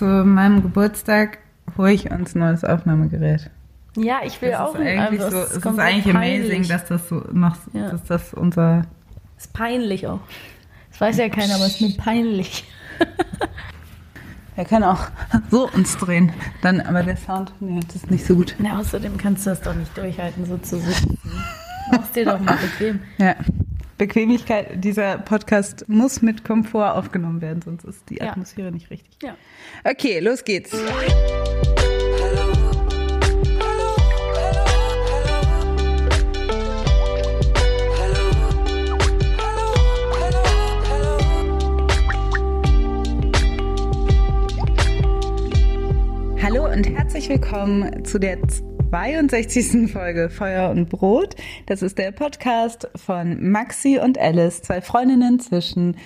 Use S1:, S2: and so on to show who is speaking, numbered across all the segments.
S1: zu meinem Geburtstag hole ich uns ein neues Aufnahmegerät.
S2: Ja, ich will
S1: Das
S2: auch
S1: ist eigentlich
S2: also
S1: so,
S2: es
S1: ist eigentlich
S2: peinlich.
S1: amazing, dass das so noch,
S2: Ja.
S1: dass das unser
S2: ist peinlich auch. Das weiß ja keiner, aber es ist mir peinlich.
S1: Wir können auch so uns drehen. Dann, aber der Sound, nee, das ist nicht so gut.
S2: Na, außerdem kannst du das doch nicht durchhalten, so zu sitzen. Mach's dir doch mal bequem.
S1: Ja. Bequemlichkeit, dieser Podcast muss mit Komfort aufgenommen werden, sonst ist die
S2: Ja.
S1: Atmosphäre nicht richtig.
S2: Ja.
S1: Okay, los geht's. Hallo und herzlich willkommen zu der 62. Folge Feuer und Brot. Das ist der Podcast von Maxi und Alice, zwei Freundinnen zwischen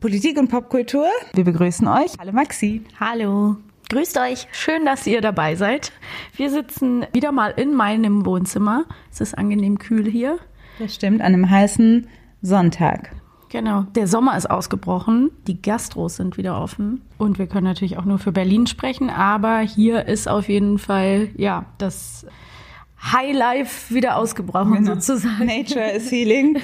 S1: Politik und Popkultur. Wir begrüßen euch. Hallo Maxi.
S2: Hallo. Grüßt euch. Schön, dass ihr dabei seid. Wir sitzen wieder mal in meinem Wohnzimmer. Es ist angenehm kühl hier.
S1: Das stimmt, an einem heißen Sonntag.
S2: Genau. Der Sommer ist ausgebrochen. Die Gastros sind wieder offen. Und wir können natürlich auch nur für Berlin sprechen. Aber hier ist auf jeden Fall, ja, das Highlife wieder ausgebrochen
S1: Genau.
S2: sozusagen.
S1: Nature is healing.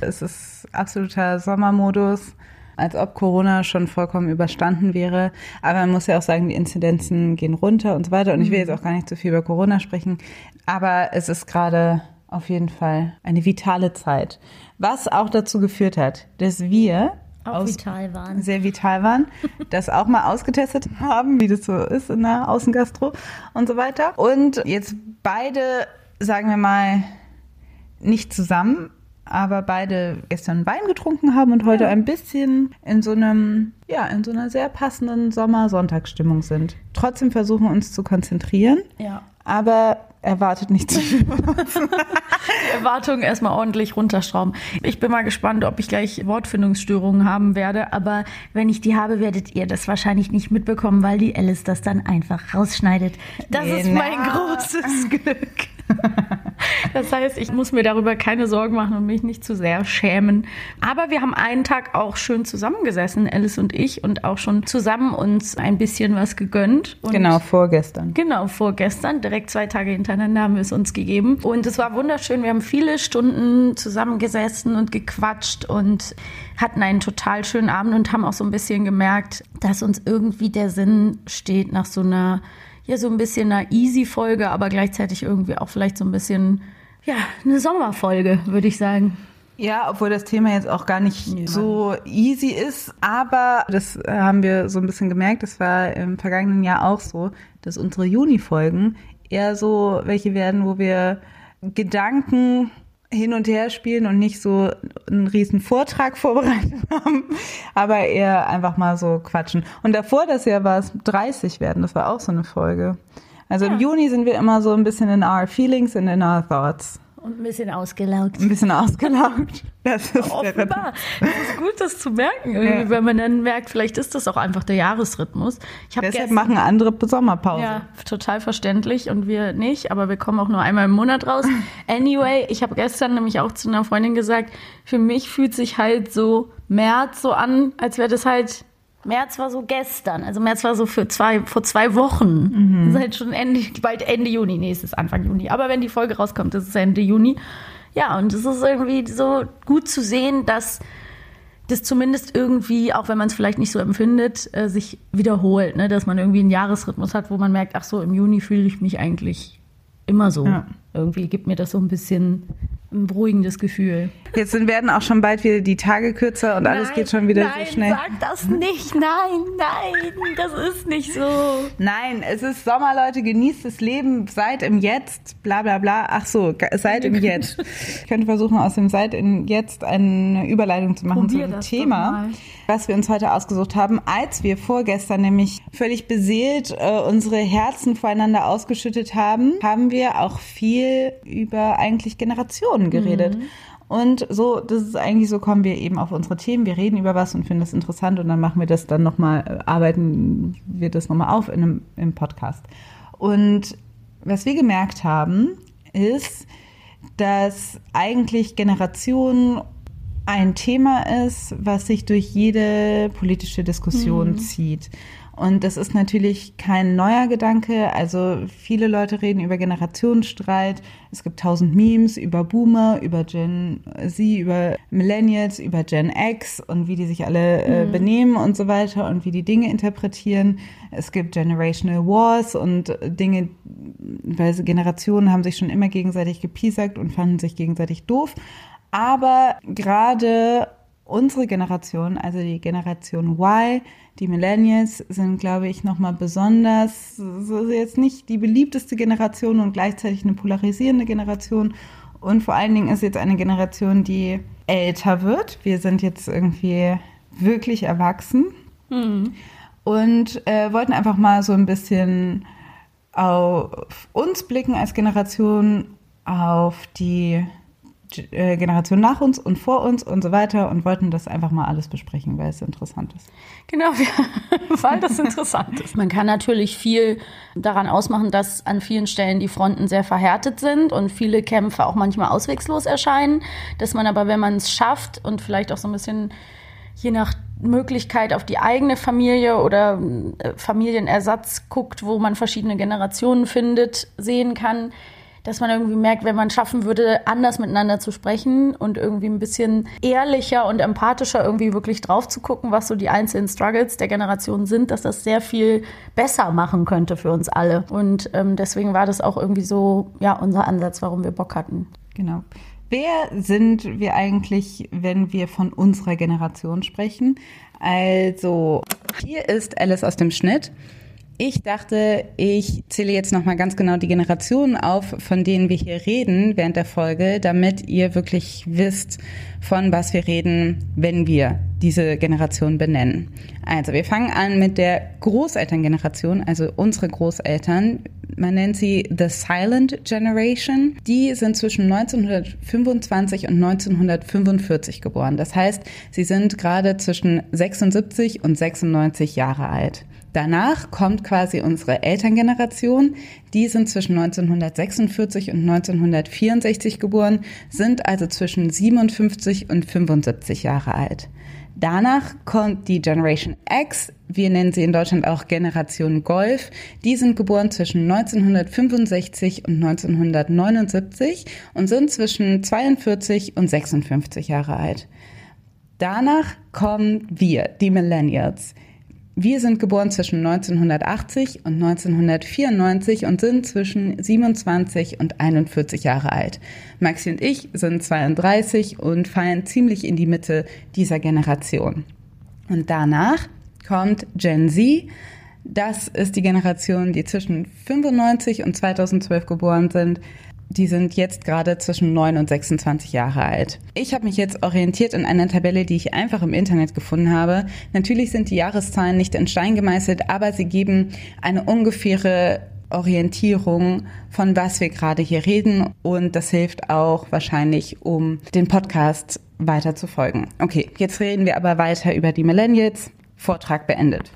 S1: Es ist absoluter Sommermodus, als ob Corona schon vollkommen überstanden wäre. Aber man muss ja auch sagen, die Inzidenzen gehen runter und so weiter. Und ich will jetzt auch gar nicht zu viel über Corona sprechen. Aber es ist gerade auf jeden Fall eine vitale Zeit. Was auch dazu geführt hat, dass wir
S2: Auch
S1: aus-
S2: vital waren.
S1: sehr vital waren, das auch mal ausgetestet haben, wie das so ist in der Außengastro und so weiter. Und jetzt beide, sagen wir mal, nicht zusammen, aber beide gestern Wein getrunken haben und heute ein bisschen in so einem, ja, in so einer sehr passenden Sommer-Sonntagsstimmung sind. Trotzdem versuchen uns zu konzentrieren,
S2: Ja.
S1: aber erwartet nicht zu viel.
S2: Erwartungen erstmal ordentlich runterschrauben. Ich bin mal gespannt, ob ich gleich Wortfindungsstörungen haben werde, aber wenn ich die habe, werdet ihr das wahrscheinlich nicht mitbekommen, weil die Alice das dann einfach rausschneidet. Das ist mein
S1: Genau.
S2: großes Glück. Das heißt, ich muss mir darüber keine Sorgen machen und mich nicht zu sehr schämen. Aber wir haben einen Tag auch schön zusammengesessen, Alice und ich, und auch schon zusammen uns ein bisschen was gegönnt. Und
S1: Genau, vorgestern.
S2: Genau, vorgestern, direkt zwei Tage hintereinander haben wir es uns gegeben. Und es war wunderschön. Wir haben viele Stunden zusammengesessen und gequatscht und hatten einen total schönen Abend und haben auch so ein bisschen gemerkt, dass uns irgendwie der Sinn steht nach so einer, ja, so ein bisschen einer Easy-Folge, aber gleichzeitig irgendwie auch vielleicht so ein bisschen, ja, eine Sommerfolge, würde ich sagen.
S1: Ja, obwohl das Thema jetzt auch gar nicht
S2: Ja.
S1: so easy ist, aber das äh, haben wir so ein bisschen gemerkt, das war im vergangenen Jahr auch so, dass unsere Juni-Folgen eher so welche werden, wo wir Gedanken hin und her spielen und nicht so einen riesen Vortrag vorbereitet haben, aber eher einfach mal so quatschen. Und davor das Jahr war es 30 werden, das war auch so eine Folge. Also im
S2: Ja.
S1: Juni sind wir immer so ein bisschen in our feelings and in our thoughts.
S2: Und ein bisschen ausgelaugt.
S1: Ein bisschen ausgelaugt. Das ist der
S2: Offenbar. Das ist gut, das zu merken,
S1: Ja.
S2: wenn man dann merkt, vielleicht ist das auch einfach der Jahresrhythmus.
S1: Deshalb
S2: gestern,
S1: machen andere Sommerpause.
S2: ja, total verständlich und wir nicht, aber wir kommen auch nur einmal im Monat raus. Anyway, ich habe gestern nämlich auch zu einer Freundin gesagt, für mich fühlt sich halt so März so an, als wäre das halt März war so gestern, also März war so für zwei, vor zwei Wochen. Das ist halt schon Ende, bald Ende Juni, nee, es ist Anfang Juni. Aber wenn die Folge rauskommt, ist es Ende Juni. Ja, und es ist irgendwie so gut zu sehen, dass das zumindest irgendwie, auch wenn man es vielleicht nicht so empfindet, äh, sich wiederholt, ne? dass man irgendwie einen Jahresrhythmus hat, wo man merkt, ach so, im Juni fühle ich mich eigentlich immer so.
S1: Ja.
S2: Irgendwie gibt mir das so ein bisschen ein beruhigendes Gefühl.
S1: Jetzt werden auch schon bald wieder die Tage kürzer und alles
S2: Nein,
S1: geht schon wieder
S2: nein,
S1: so schnell.
S2: Sag das nicht, nein, nein, das ist nicht so.
S1: Nein, es ist Sommer, Leute, genießt das Leben, seid im Jetzt, bla bla bla. Ach so, seid im Jetzt. Ich könnte versuchen, aus dem Seid im Jetzt eine Überleitung zu machen
S2: Probier
S1: zum Thema, was wir uns heute ausgesucht haben, als wir vorgestern nämlich völlig beseelt äh, unsere Herzen voreinander ausgeschüttet haben, haben wir auch viel über eigentlich Generationen geredet.
S2: Mhm.
S1: Und so, das ist eigentlich so, kommen wir eben auf unsere Themen. Wir reden über was und finden das interessant und dann machen wir das dann nochmal, arbeiten wir das nochmal auf in einem, im Podcast. Und was wir gemerkt haben, ist, dass eigentlich Generation ein Thema ist, was sich durch jede politische Diskussion zieht. Und das ist natürlich kein neuer Gedanke. Also viele Leute reden über Generationsstreit. Es gibt tausend Memes über Boomer, über Gen Z, über Millennials, über Gen X und wie die sich alle äh, mhm. benehmen und so weiter und wie die Dinge interpretieren. Es gibt Generational Wars und Dinge, weil Generationen haben sich schon immer gegenseitig gepiesackt und fanden sich gegenseitig doof. Aber gerade unsere Generation, also die Generation Y, die Millennials sind, glaube ich, nochmal besonders, so jetzt nicht die beliebteste Generation und gleichzeitig eine polarisierende Generation. Und vor allen Dingen ist jetzt eine Generation, die älter wird. Wir sind jetzt irgendwie wirklich erwachsen mhm. und äh, wollten einfach mal so ein bisschen auf uns blicken als Generation, auf die Generation nach uns und vor uns und so weiter und wollten das einfach mal alles besprechen, weil es interessant ist.
S2: Genau, weil das interessant ist. Man kann natürlich viel daran ausmachen, dass an vielen Stellen die Fronten sehr verhärtet sind und viele Kämpfe auch manchmal auswegslos erscheinen, dass man aber, wenn man es schafft und vielleicht auch so ein bisschen je nach Möglichkeit auf die eigene Familie oder äh, Familienersatz guckt, wo man verschiedene Generationen findet, sehen kann, dass man irgendwie merkt, wenn man schaffen würde, anders miteinander zu sprechen und irgendwie ein bisschen ehrlicher und empathischer irgendwie wirklich drauf zu gucken, was so die einzelnen Struggles der Generation sind, dass das sehr viel besser machen könnte für uns alle. Und ähm, deswegen war das auch irgendwie so, ja, unser Ansatz, warum wir Bock hatten.
S1: Genau. Wer sind wir eigentlich, wenn wir von unserer Generation sprechen? Also, hier ist Alice aus dem Schnitt. Ich dachte, ich zähle jetzt nochmal ganz genau die Generationen auf, von denen wir hier reden während der Folge, damit ihr wirklich wisst, von was wir reden, wenn wir diese Generation benennen. Also wir fangen an mit der Großelterngeneration, also unsere Großeltern. Man nennt sie The Silent Generation. Die sind zwischen 1925 und 1945 geboren. Das heißt, sie sind gerade zwischen 76 und 96 Jahre alt. Danach kommt quasi unsere Elterngeneration. Die sind zwischen 1946 und 1964 geboren, sind also zwischen 57 und 75 Jahre alt. Danach kommt die Generation X, wir nennen sie in Deutschland auch Generation Golf. Die sind geboren zwischen 1965 und 1979 und sind zwischen 42 und 56 Jahre alt. Danach kommen wir, die Millennials. Wir sind geboren zwischen 1980 und 1994 und sind zwischen 27 und 41 Jahre alt. Maxi und ich sind 32 und fallen ziemlich in die Mitte dieser Generation. Und danach kommt Gen Z. Das ist die Generation, die zwischen 95 und 2012 geboren sind. Die sind jetzt gerade zwischen 9 und 26 Jahre alt. Ich habe mich jetzt orientiert in einer Tabelle, die ich einfach im Internet gefunden habe. Natürlich sind die Jahreszahlen nicht in Stein gemeißelt, aber sie geben eine ungefähre Orientierung, von was wir gerade hier reden. Und das hilft auch wahrscheinlich, um den Podcast weiter zu folgen. Okay, jetzt reden wir aber weiter über die Millennials. Vortrag beendet.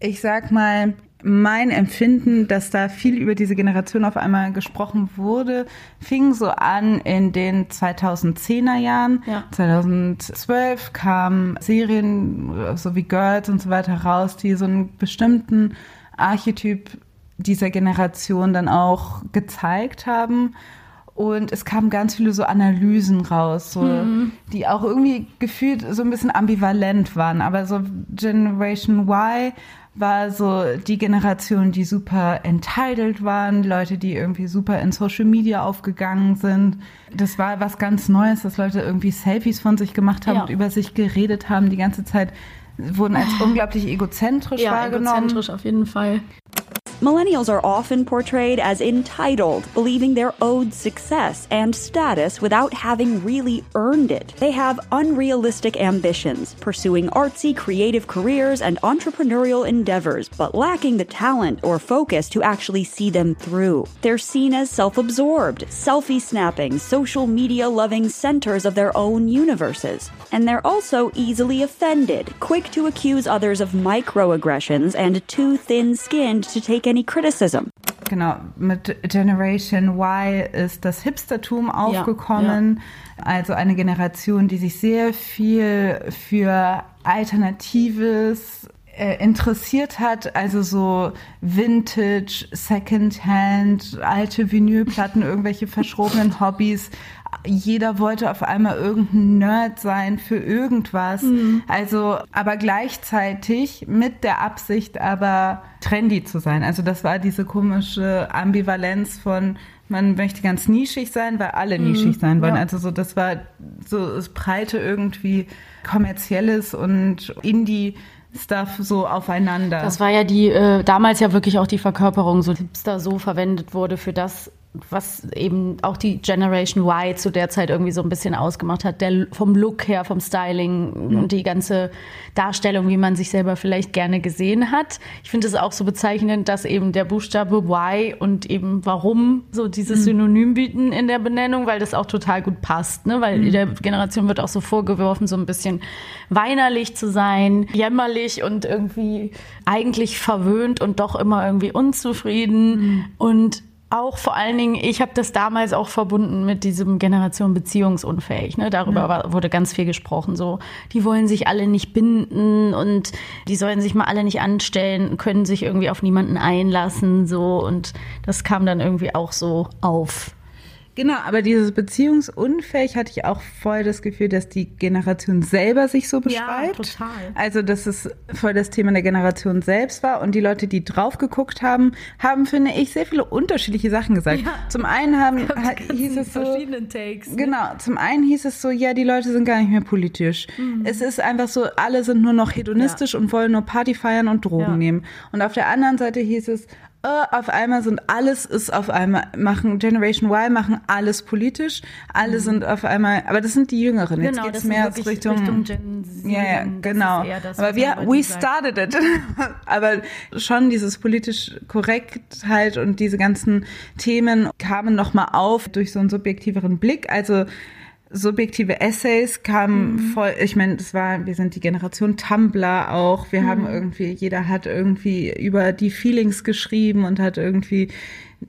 S1: Ich sag mal, mein Empfinden, dass da viel über diese Generation auf einmal gesprochen wurde, fing so an in den 2010er Jahren. Ja. 2012 kamen Serien so wie Girls und so weiter raus, die so einen bestimmten Archetyp dieser Generation dann auch gezeigt haben. Und es kamen ganz viele so Analysen raus, so, mhm. die auch irgendwie gefühlt so ein bisschen ambivalent waren. Aber so Generation Y war so die Generation, die super entitled waren, Leute, die irgendwie super in Social Media aufgegangen sind. Das war was ganz Neues, dass Leute irgendwie Selfies von sich gemacht haben ja. und über sich geredet haben die ganze Zeit, wurden als unglaublich egozentrisch ja, wahrgenommen.
S2: Egozentrisch auf jeden Fall.
S3: Millennials are often portrayed as entitled, believing they're owed success and status without having really earned it. They have unrealistic ambitions, pursuing artsy, creative careers and entrepreneurial endeavors, but lacking the talent or focus to actually see them through. They're seen as self absorbed, selfie snapping, social media loving centers of their own universes. And they're also easily offended, quick to accuse others of microaggressions, and too thin skinned to take any criticism.
S1: Genau, mit Generation Y ist das Hipstertum aufgekommen. Ja, ja. Also eine Generation, die sich sehr viel für Alternatives äh, interessiert hat, also so Vintage, Secondhand, alte Vinylplatten, irgendwelche verschrobenen Hobbys. Jeder wollte auf einmal irgendein Nerd sein für irgendwas. Mhm. Also, aber gleichzeitig mit der Absicht, aber trendy zu sein. Also das war diese komische Ambivalenz von man möchte ganz nischig sein, weil alle mhm. nischig sein wollen. Ja. Also so, das war so das breite irgendwie kommerzielles und Indie Stuff so aufeinander.
S2: Das war ja die, äh, damals ja wirklich auch die Verkörperung, so Hipster so verwendet wurde für das, was eben auch die Generation Y zu der Zeit irgendwie so ein bisschen ausgemacht hat, der vom Look her, vom Styling mhm. und die ganze Darstellung, wie man sich selber vielleicht gerne gesehen hat. Ich finde es auch so bezeichnend, dass eben der Buchstabe Y und eben warum so dieses mhm. Synonym bieten in der Benennung, weil das auch total gut passt, ne? weil mhm. der Generation wird auch so vorgeworfen, so ein bisschen weinerlich zu sein, jämmerlich und irgendwie eigentlich verwöhnt und doch immer irgendwie unzufrieden mhm. und auch vor allen Dingen, ich habe das damals auch verbunden mit diesem Generation beziehungsunfähig. Ne? Darüber ja. war, wurde ganz viel gesprochen. So, die wollen sich alle nicht binden und die sollen sich mal alle nicht anstellen, können sich irgendwie auf niemanden einlassen. So und das kam dann irgendwie auch so auf.
S1: Genau, aber dieses beziehungsunfähig hatte ich auch voll das Gefühl, dass die Generation selber sich so beschreibt. Ja, total. Also, dass es voll das Thema der Generation selbst war und die Leute, die drauf geguckt haben, haben, finde ich, sehr viele unterschiedliche Sachen gesagt. Ja. Zum einen haben, hieß es so, Takes. Ne? Genau, zum einen hieß es so, ja, die Leute sind gar nicht mehr politisch. Mhm. Es ist einfach so, alle sind nur noch hedonistisch ja. und wollen nur Party feiern und Drogen nehmen. Und auf der anderen Seite hieß es, uh, auf einmal sind alles ist auf einmal machen Generation Y machen alles politisch, alle mhm. sind auf einmal, aber das sind die Jüngeren. Jetzt genau, geht's mehr Richtung, Richtung Gen Z. Ja, ja genau. Das, aber wir we started it. aber schon dieses politisch korrekt halt und diese ganzen Themen kamen noch mal auf durch so einen subjektiveren Blick. Also subjektive Essays kamen mhm. voll, ich meine, das war, wir sind die Generation Tumblr auch, wir mhm. haben irgendwie, jeder hat irgendwie über die Feelings geschrieben und hat irgendwie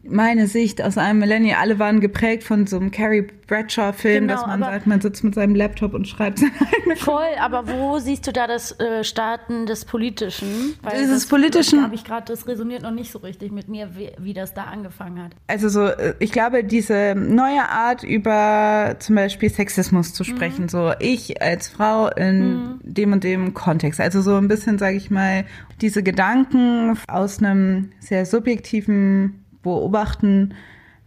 S1: meine Sicht aus einem Millennial, alle waren geprägt von so einem Carrie Bradshaw-Film, genau, dass man sagt, man sitzt mit seinem Laptop und schreibt seine
S2: eigene Voll, aber wo siehst du da das äh, Starten des Politischen?
S1: Weil Dieses das, Politischen.
S2: habe ich gerade, das resoniert noch nicht so richtig mit mir, wie, wie, das da angefangen hat.
S1: Also so, äh, ich glaube, diese neue Art über zum Beispiel Sexismus zu sprechen, mhm. so ich als Frau in mhm. dem und dem Kontext, also so ein bisschen, sage ich mal, diese Gedanken aus einem sehr subjektiven Beobachten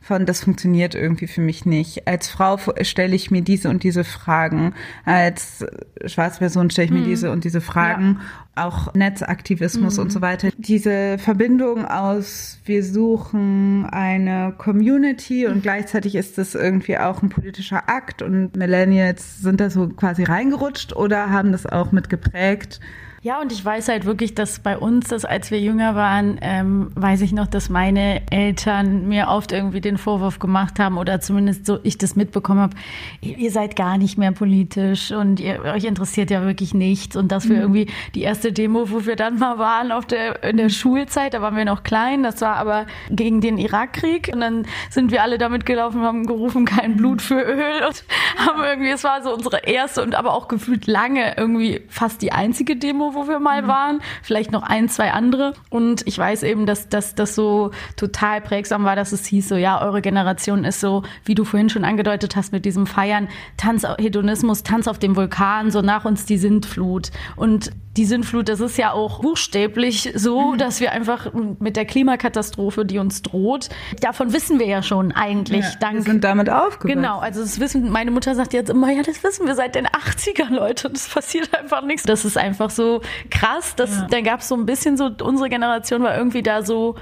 S1: von, das funktioniert irgendwie für mich nicht. Als Frau stelle ich mir diese und diese Fragen. Als schwarze Person stelle ich mir mhm. diese und diese Fragen. Ja. Auch Netzaktivismus mhm. und so weiter. Diese Verbindung aus, wir suchen eine Community und gleichzeitig ist das irgendwie auch ein politischer Akt und Millennials sind da so quasi reingerutscht oder haben das auch mit geprägt.
S2: Ja, und ich weiß halt wirklich, dass bei uns, dass als wir jünger waren, ähm, weiß ich noch, dass meine Eltern mir oft irgendwie den Vorwurf gemacht haben oder zumindest so ich das mitbekommen habe, ihr seid gar nicht mehr politisch und ihr, euch interessiert ja wirklich nichts. Und dass wir mhm. irgendwie die erste Demo, wo wir dann mal waren auf der, in der Schulzeit, da waren wir noch klein, das war aber gegen den Irakkrieg. Und dann sind wir alle damit gelaufen, haben gerufen, kein Blut für Öl und haben irgendwie, es war so unsere erste und aber auch gefühlt lange irgendwie fast die einzige Demo, wo wir mal mhm. waren, vielleicht noch ein, zwei andere. Und ich weiß eben, dass, das so total prägsam war, dass es hieß so, ja, eure Generation ist so, wie du vorhin schon angedeutet hast mit diesem Feiern, Tanz, Hedonismus, Tanz auf dem Vulkan, so nach uns die Sintflut. Und die Sintflut, das ist ja auch buchstäblich so, mhm. dass wir einfach mit der Klimakatastrophe, die uns droht, davon wissen wir ja schon eigentlich. Ja,
S1: dank, wir sind damit aufgewachsen.
S2: Genau, also das wissen, meine Mutter sagt jetzt immer, ja, das wissen wir seit den 80er, Leute, das passiert einfach nichts. Das ist einfach so krass, dass ja. dann gab es so ein bisschen so, unsere Generation war irgendwie da so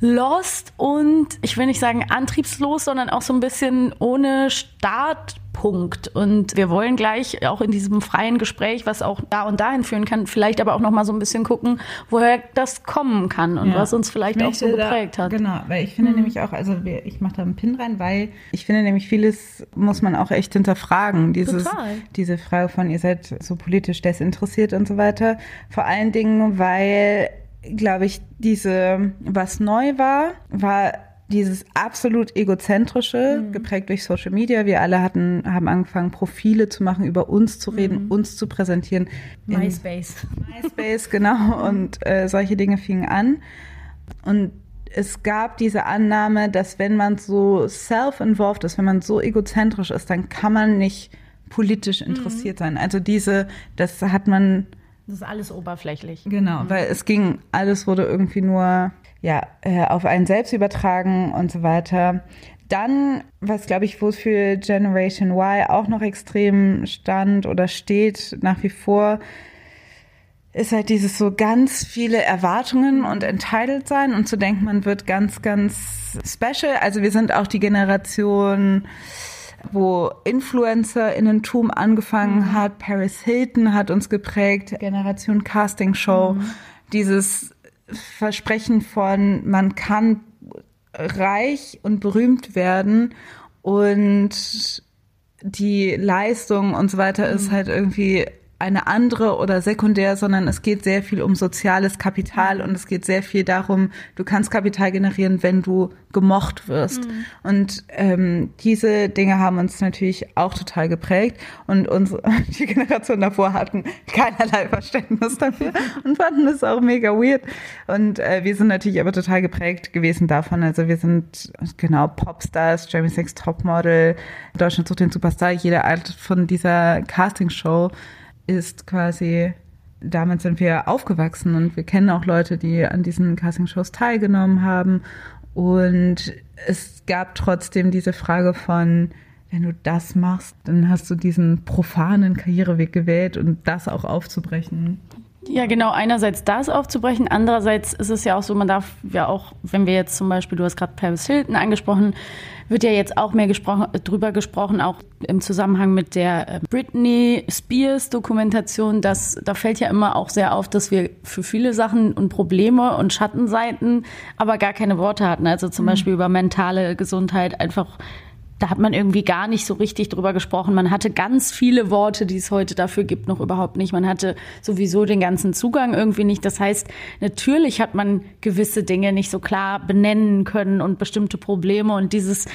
S2: lost und ich will nicht sagen antriebslos, sondern auch so ein bisschen ohne Startpunkt. Und wir wollen gleich auch in diesem freien Gespräch, was auch da und dahin führen kann, vielleicht aber auch noch mal so ein bisschen gucken, woher das kommen kann und ja. was uns vielleicht auch so geprägt da, hat.
S1: Genau, weil ich finde mhm. nämlich auch, also ich mache da einen Pin rein, weil ich finde nämlich vieles muss man auch echt hinterfragen. Dieses, Total. diese Frage von ihr seid so politisch desinteressiert und so weiter. Vor allen Dingen, weil glaube ich, diese, was neu war, war dieses absolut egozentrische, mhm. geprägt durch Social Media. Wir alle hatten, haben angefangen, Profile zu machen, über uns zu reden, mhm. uns zu präsentieren.
S2: MySpace.
S1: MySpace, genau. Und äh, solche Dinge fingen an. Und es gab diese Annahme, dass wenn man so self-involved ist, wenn man so egozentrisch ist, dann kann man nicht politisch mhm. interessiert mhm. sein. Also diese, das hat man.
S2: Das ist alles oberflächlich.
S1: Genau, mhm. weil es ging, alles wurde irgendwie nur ja, äh, auf einen selbst übertragen und so weiter. Dann, was glaube ich, wofür Generation Y auch noch extrem stand oder steht nach wie vor, ist halt dieses so ganz viele Erwartungen und entitled sein und zu denken, man wird ganz, ganz special. Also wir sind auch die Generation, wo InfluencerInnentum angefangen mhm. hat. Paris Hilton hat uns geprägt, Generation Casting Show. Mhm. Dieses Versprechen von, man kann reich und berühmt werden und die Leistung und so weiter ist mhm. halt irgendwie eine andere oder sekundär, sondern es geht sehr viel um soziales Kapital und es geht sehr viel darum, du kannst Kapital generieren, wenn du gemocht wirst. Mhm. Und ähm, diese Dinge haben uns natürlich auch total geprägt und unsere, die Generation davor hatten keinerlei Verständnis dafür und fanden das auch mega weird. Und äh, wir sind natürlich aber total geprägt gewesen davon. Also wir sind genau Popstars, Jeremy Sex Topmodel, Deutschland sucht den Superstar, jede Art von dieser Castingshow ist quasi, damit sind wir aufgewachsen und wir kennen auch Leute, die an diesen Casting-Shows teilgenommen haben. Und es gab trotzdem diese Frage von, wenn du das machst, dann hast du diesen profanen Karriereweg gewählt und das auch aufzubrechen.
S2: Ja, genau. Einerseits das aufzubrechen. Andererseits ist es ja auch so, man darf ja auch, wenn wir jetzt zum Beispiel, du hast gerade Paris Hilton angesprochen, wird ja jetzt auch mehr gesprochen, drüber gesprochen, auch im Zusammenhang mit der äh, Britney Spears Dokumentation. dass da fällt ja immer auch sehr auf, dass wir für viele Sachen und Probleme und Schattenseiten aber gar keine Worte hatten. Also zum mhm. Beispiel über mentale Gesundheit einfach da hat man irgendwie gar nicht so richtig drüber gesprochen. Man hatte ganz viele Worte, die es heute dafür gibt, noch überhaupt nicht. Man hatte sowieso den ganzen Zugang irgendwie nicht. Das heißt, natürlich hat man gewisse Dinge nicht so klar benennen können und bestimmte Probleme und dieses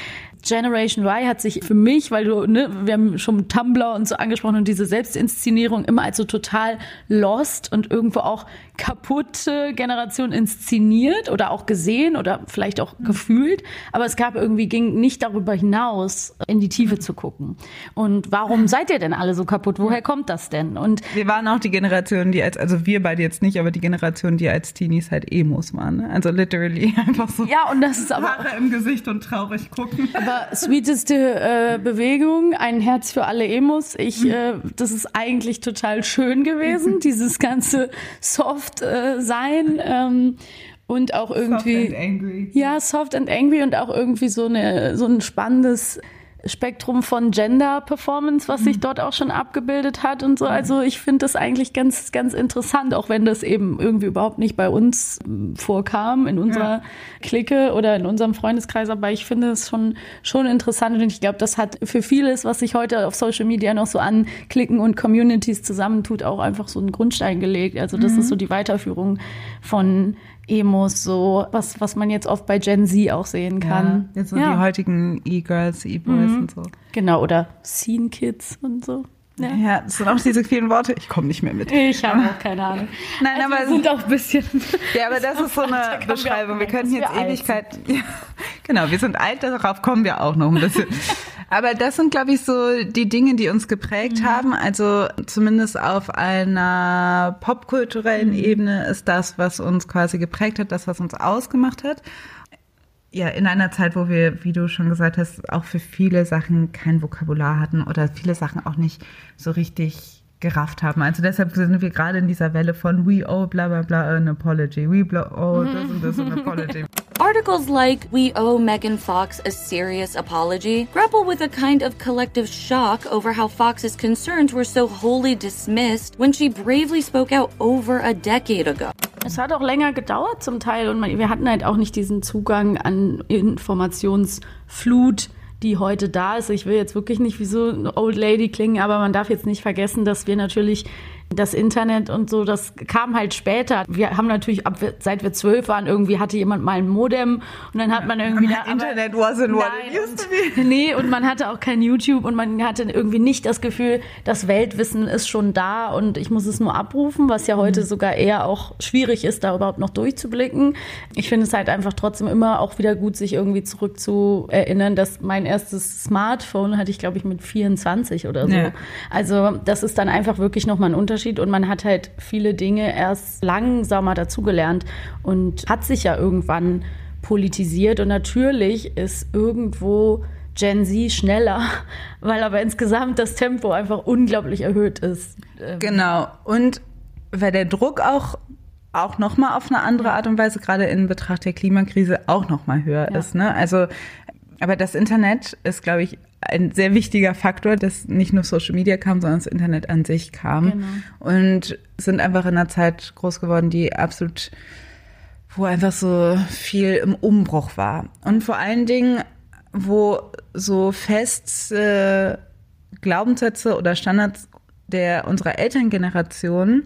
S2: Generation Y hat sich für mich, weil du, ne, wir haben schon Tumblr und so angesprochen und diese Selbstinszenierung immer als so total lost und irgendwo auch kaputte Generation inszeniert oder auch gesehen oder vielleicht auch mhm. gefühlt. Aber es gab irgendwie, ging nicht darüber hinaus, in die Tiefe zu gucken. Und warum seid ihr denn alle so kaputt? Woher kommt das denn? Und
S1: wir waren auch die Generation, die als, also wir beide jetzt nicht, aber die Generation, die als Teenies halt Emos waren. Ne? Also literally einfach so.
S2: Ja, und das ist aber.
S1: Haare im Gesicht und traurig gucken.
S2: Aber aber sweeteste äh, Bewegung, ein Herz für alle Emos. Ich, äh, das ist eigentlich total schön gewesen, dieses ganze Soft äh, sein. Ähm, und auch irgendwie
S1: soft and angry.
S2: ja soft and angry und auch irgendwie so eine so ein spannendes Spektrum von Gender Performance, was sich mhm. dort auch schon abgebildet hat und so. Also ich finde das eigentlich ganz, ganz interessant, auch wenn das eben irgendwie überhaupt nicht bei uns ähm, vorkam, in unserer ja. Clique oder in unserem Freundeskreis. Aber ich finde es schon, schon interessant und ich glaube, das hat für vieles, was sich heute auf Social Media noch so anklicken und Communities zusammentut, auch einfach so einen Grundstein gelegt. Also das mhm. ist so die Weiterführung von Emos, so was, was man jetzt oft bei Gen Z auch sehen kann.
S1: Ja, jetzt so ja. die heutigen E-Girls, E-Boys mhm. und so.
S2: Genau, oder Scene Kids und so.
S1: Ja. ja, das sind auch diese vielen Worte. Ich komme nicht mehr mit.
S2: Ich habe auch keine Ahnung.
S1: Nein,
S2: also
S1: aber
S2: wir sind auch ein bisschen.
S1: Ja, aber das ist so eine Beschreibung. Wir, wir könnten jetzt Ewigkeit. Ja, genau, wir sind alt, darauf kommen wir auch noch ein bisschen. Aber das sind, glaube ich, so die Dinge, die uns geprägt mhm. haben. Also zumindest auf einer popkulturellen mhm. Ebene ist das, was uns quasi geprägt hat, das, was uns ausgemacht hat. Ja, in einer Zeit, wo wir, wie du schon gesagt hast, auch für viele Sachen kein Vokabular hatten oder viele Sachen auch nicht so richtig gerafft haben. Also deshalb sind wir gerade in dieser Welle von we owe bla bla bla an apology. We owe this and this an apology.
S4: Articles like We Owe Megan Fox a Serious Apology grapple with a kind of collective shock over how Fox's concerns were so wholly dismissed when she bravely spoke out over a decade ago.
S2: Es hat auch länger gedauert zum Teil und wir hatten halt auch nicht diesen Zugang an Informationsflut, die heute da ist. Ich will jetzt wirklich nicht wie so eine Old Lady klingen, aber man darf jetzt nicht vergessen, dass wir natürlich das Internet und so, das kam halt später. Wir haben natürlich, ab, seit wir zwölf waren, irgendwie hatte jemand mal ein Modem und dann hat man irgendwie... Da,
S1: Internet wasn't what it used to be.
S2: Nee, und man hatte auch kein YouTube und man hatte irgendwie nicht das Gefühl, das Weltwissen ist schon da und ich muss es nur abrufen, was ja heute mhm. sogar eher auch schwierig ist, da überhaupt noch durchzublicken. Ich finde es halt einfach trotzdem immer auch wieder gut, sich irgendwie zurückzuerinnern, dass mein erstes Smartphone hatte ich, glaube ich, mit 24 oder so. Ja. Also das ist dann einfach wirklich nochmal ein Unterschied und man hat halt viele Dinge erst langsamer dazugelernt und hat sich ja irgendwann politisiert und natürlich ist irgendwo Gen Z schneller, weil aber insgesamt das Tempo einfach unglaublich erhöht ist.
S1: Ähm, genau. Und weil der Druck auch auch noch mal auf eine andere Art und Weise gerade in Betracht der Klimakrise auch noch mal höher ja. ist. Ne? Also, aber das Internet ist, glaube ich, ein sehr wichtiger Faktor, dass nicht nur Social Media kam, sondern das Internet an sich kam. Genau. Und sind einfach in einer Zeit groß geworden, die absolut, wo einfach so viel im Umbruch war. Und vor allen Dingen, wo so fest äh, Glaubenssätze oder Standards der unserer Elterngeneration,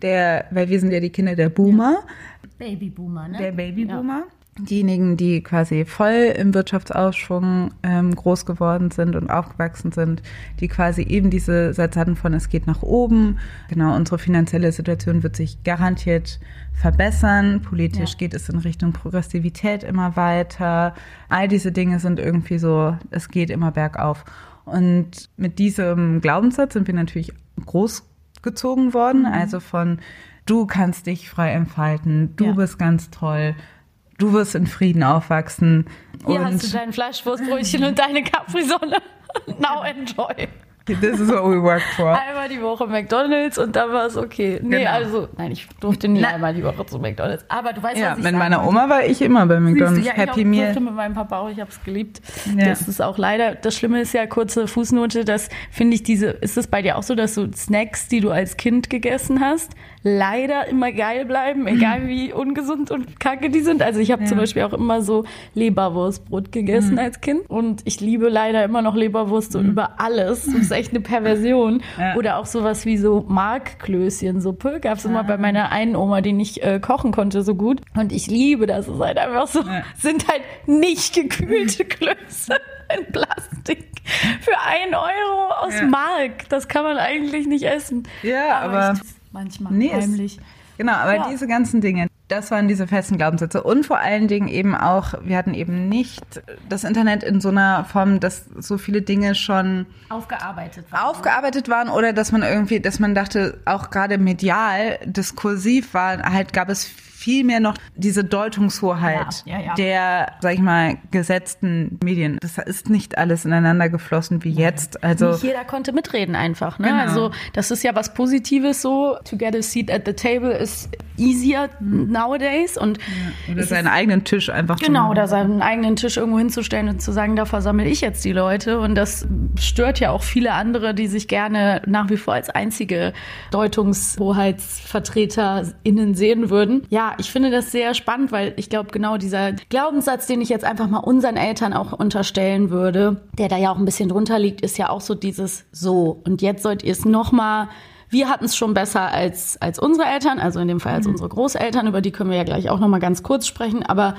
S1: der, weil wir sind ja die Kinder der Boomer.
S2: Ja. Babyboomer, ne?
S1: Der Babyboomer. Ja diejenigen, die quasi voll im Wirtschaftsaufschwung ähm, groß geworden sind und aufgewachsen sind, die quasi eben diese Sätze hatten von es geht nach oben. Genau, unsere finanzielle Situation wird sich garantiert verbessern. Politisch ja. geht es in Richtung Progressivität immer weiter. All diese Dinge sind irgendwie so, es geht immer bergauf. Und mit diesem Glaubenssatz sind wir natürlich großgezogen worden, mhm. also von du kannst dich frei entfalten, du ja. bist ganz toll, du wirst in Frieden aufwachsen.
S2: Hier und hast du dein Fleischwurstbrötchen und deine Capri-Sonne. Now enjoy.
S1: This is what we work for.
S2: Einmal die Woche McDonalds und dann war es okay. Nee, genau. also, nein, ich durfte nie Na, einmal die Woche zu McDonalds. Aber du weißt,
S1: ja,
S2: was ich
S1: mit meiner Oma war ich immer bei McDonalds.
S2: Ja, Happy ich Meal. durfte mit meinem Papa auch, ich habe es geliebt. Ja. Das ist auch leider, das Schlimme ist ja, kurze Fußnote, das finde ich diese, ist es bei dir auch so, dass du Snacks, die du als Kind gegessen hast, leider immer geil bleiben, egal wie ungesund und kacke die sind. Also ich habe ja. zum Beispiel auch immer so Leberwurstbrot gegessen mhm. als Kind und ich liebe leider immer noch Leberwurst so mhm. über alles. Das ist echt eine Perversion. Ja. Oder auch sowas wie so Markklößchen, Suppe gab es immer bei meiner einen Oma, die nicht äh, kochen konnte so gut. Und ich liebe das. Es ist halt einfach so, ja. sind halt nicht gekühlte Klöße in Plastik für ein Euro aus Mark. Das kann man eigentlich nicht essen.
S1: Ja, aber, aber
S2: manchmal nee, heimlich.
S1: Ist, genau, aber ja. diese ganzen Dinge, das waren diese festen Glaubenssätze. Und vor allen Dingen eben auch, wir hatten eben nicht das Internet in so einer Form, dass so viele Dinge schon
S2: aufgearbeitet waren.
S1: Aufgearbeitet waren oder dass man irgendwie, dass man dachte, auch gerade medial, diskursiv war, halt gab es vielmehr noch diese Deutungshoheit ja, ja, ja. der, sag ich mal, gesetzten Medien. Das ist nicht alles ineinander geflossen wie jetzt. Also
S2: nicht jeder konnte mitreden einfach. Ne? Genau. Also das ist ja was Positives so. To get a seat at the table is easier nowadays und
S1: oder seinen eigenen Tisch einfach
S2: genau oder seinen eigenen Tisch irgendwo hinzustellen und zu sagen, da versammle ich jetzt die Leute und das stört ja auch viele andere, die sich gerne nach wie vor als einzige Deutungshoheitsvertreterinnen sehen würden. Ja, ich finde das sehr spannend, weil ich glaube, genau dieser Glaubenssatz, den ich jetzt einfach mal unseren Eltern auch unterstellen würde, der da ja auch ein bisschen drunter liegt, ist ja auch so dieses so. Und jetzt sollt ihr es nochmal wir hatten es schon besser als, als unsere Eltern, also in dem Fall als mhm. unsere Großeltern, über die können wir ja gleich auch nochmal ganz kurz sprechen, aber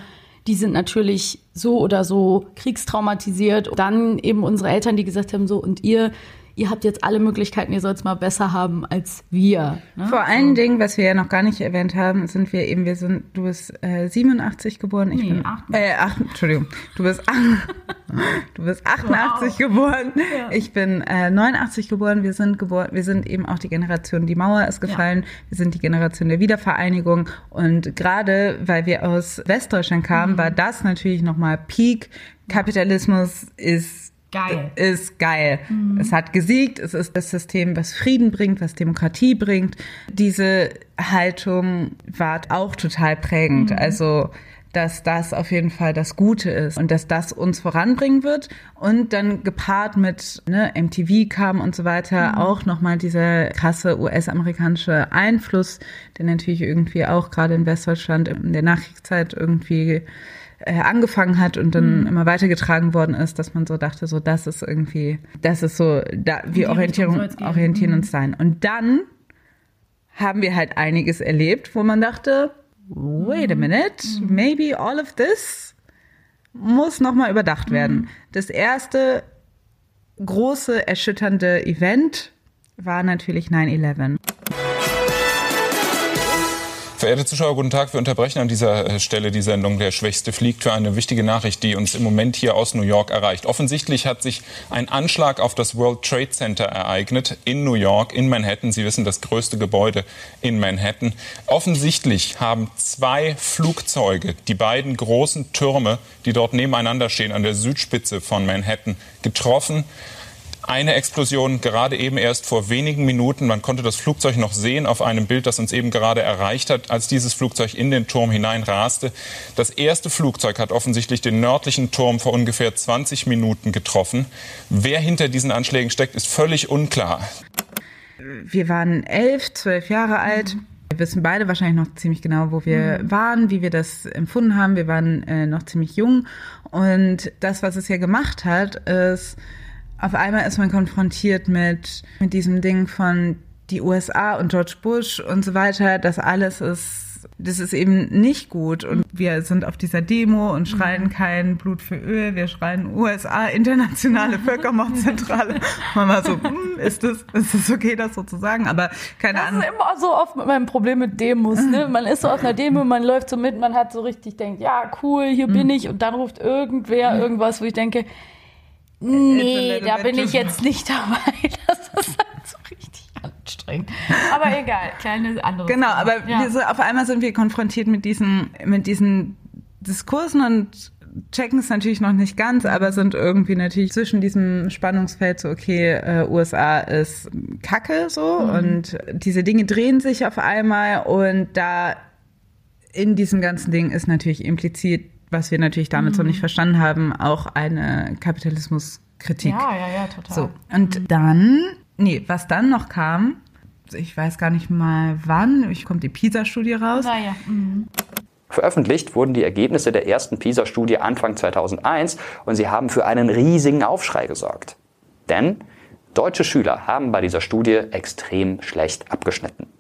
S2: die sind natürlich so oder so kriegstraumatisiert. Dann eben unsere Eltern, die gesagt haben, so und ihr ihr habt jetzt alle Möglichkeiten, ihr sollt es mal besser haben als wir.
S1: Ne? Vor allen so. Dingen, was wir ja noch gar nicht erwähnt haben, sind wir eben, wir sind, du bist äh, 87 geboren, ich nee, bin, 88. äh, ach, Entschuldigung, du bist, du bist 88 wow. geboren, ja. ich bin äh, 89 geboren, wir sind geboren, wir sind eben auch die Generation, die Mauer ist gefallen, ja. wir sind die Generation der Wiedervereinigung und gerade, weil wir aus Westdeutschland kamen, mhm. war das natürlich nochmal Peak. Kapitalismus ist
S2: Geil.
S1: Ist geil. Mhm. Es hat gesiegt. Es ist das System, was Frieden bringt, was Demokratie bringt. Diese Haltung war auch total prägend. Mhm. Also, dass das auf jeden Fall das Gute ist und dass das uns voranbringen wird. Und dann gepaart mit ne, MTV kam und so weiter mhm. auch nochmal dieser krasse US-amerikanische Einfluss, der natürlich irgendwie auch gerade in Westdeutschland in der Nachkriegszeit irgendwie äh, angefangen hat und dann mhm. immer weitergetragen worden ist, dass man so dachte, so das ist irgendwie, das ist so, da, wir orientieren, orientieren mhm. uns dahin. Und dann haben wir halt einiges erlebt, wo man dachte, wait a minute, maybe all of this muss nochmal überdacht werden. Das erste große, erschütternde Event war natürlich 9-11.
S5: Verehrte Zuschauer, guten Tag. Wir unterbrechen an dieser äh, Stelle die Sendung Der Schwächste fliegt für eine wichtige Nachricht, die uns im Moment hier aus New York erreicht. Offensichtlich hat sich ein Anschlag auf das World Trade Center ereignet in New York, in Manhattan. Sie wissen, das größte Gebäude in Manhattan. Offensichtlich haben zwei Flugzeuge die beiden großen Türme, die dort nebeneinander stehen, an der Südspitze von Manhattan, getroffen eine Explosion gerade eben erst vor wenigen Minuten. Man konnte das Flugzeug noch sehen auf einem Bild, das uns eben gerade erreicht hat, als dieses Flugzeug in den Turm hineinraste. Das erste Flugzeug hat offensichtlich den nördlichen Turm vor ungefähr 20 Minuten getroffen. Wer hinter diesen Anschlägen steckt, ist völlig unklar.
S1: Wir waren elf, zwölf Jahre alt. Wir wissen beide wahrscheinlich noch ziemlich genau, wo wir waren, wie wir das empfunden haben. Wir waren äh, noch ziemlich jung. Und das, was es ja gemacht hat, ist, auf einmal ist man konfrontiert mit, mit diesem Ding von die USA und George Bush und so weiter. Das alles ist, das ist eben nicht gut. Und wir sind auf dieser Demo und schreien kein Blut für Öl. Wir schreien USA, internationale Völkermordzentrale. Man war so, hm, ist das, ist das okay, das so zu sagen? Aber keine
S2: Das
S1: Ahnung.
S2: ist immer so oft mit meinem Problem mit Demos. Ne? Man ist so auf einer Demo, man läuft so mit, man hat so richtig denkt, ja cool, hier bin ich. Und dann ruft irgendwer irgendwas, wo ich denke, nee, da bin ich jetzt nicht dabei. Das ist halt so richtig anstrengend. Aber egal, kleine andere.
S1: Genau, aber
S2: ja.
S1: wir so, auf einmal sind wir konfrontiert mit diesen, mit diesen Diskursen und checken es natürlich noch nicht ganz, aber sind irgendwie natürlich zwischen diesem Spannungsfeld so, okay, äh, USA ist Kacke so
S2: Mhm.
S1: und diese Dinge drehen sich auf einmal und da in diesem ganzen Ding ist natürlich implizit, was wir natürlich damit
S2: Mhm.
S1: so nicht verstanden haben, auch eine Kapitalismuskritik.
S2: Ja, ja, ja, total.
S1: So, und dann, nee, was dann noch kam, ich weiß gar nicht mal wann, ich kommt die PISA-Studie raus.
S2: Naja. mhm.
S6: Veröffentlicht wurden die Ergebnisse der ersten PISA-Studie Anfang 2001 und sie haben für einen riesigen Aufschrei gesorgt. Denn deutsche Schüler haben bei dieser Studie extrem schlecht abgeschnitten.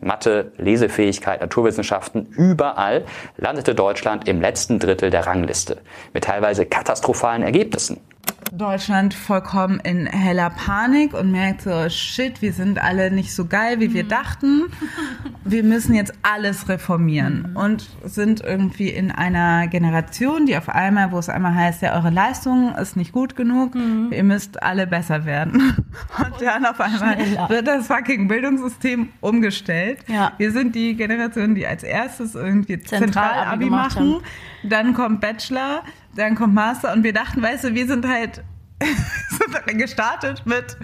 S6: Mathe, Lesefähigkeit, Naturwissenschaften, überall landete Deutschland im letzten Drittel der Rangliste mit teilweise katastrophalen Ergebnissen.
S1: Deutschland vollkommen in heller Panik und merkt so, shit, wir sind alle nicht so geil, wie wir dachten. Wir müssen jetzt alles reformieren und sind irgendwie in einer Generation, die auf einmal, wo es einmal heißt, ja, eure Leistung ist nicht gut genug, ihr müsst alle besser werden. Und dann auf einmal
S2: Schneller.
S1: wird das fucking Bildungssystem umgestellt.
S2: Ja.
S1: Wir sind die Generation, die als erstes irgendwie
S2: Zentral-Abi
S1: machen.
S2: haben.
S1: Dann kommt Bachelor, dann kommt Master und wir dachten, weißt du, wir sind halt sind gestartet mit,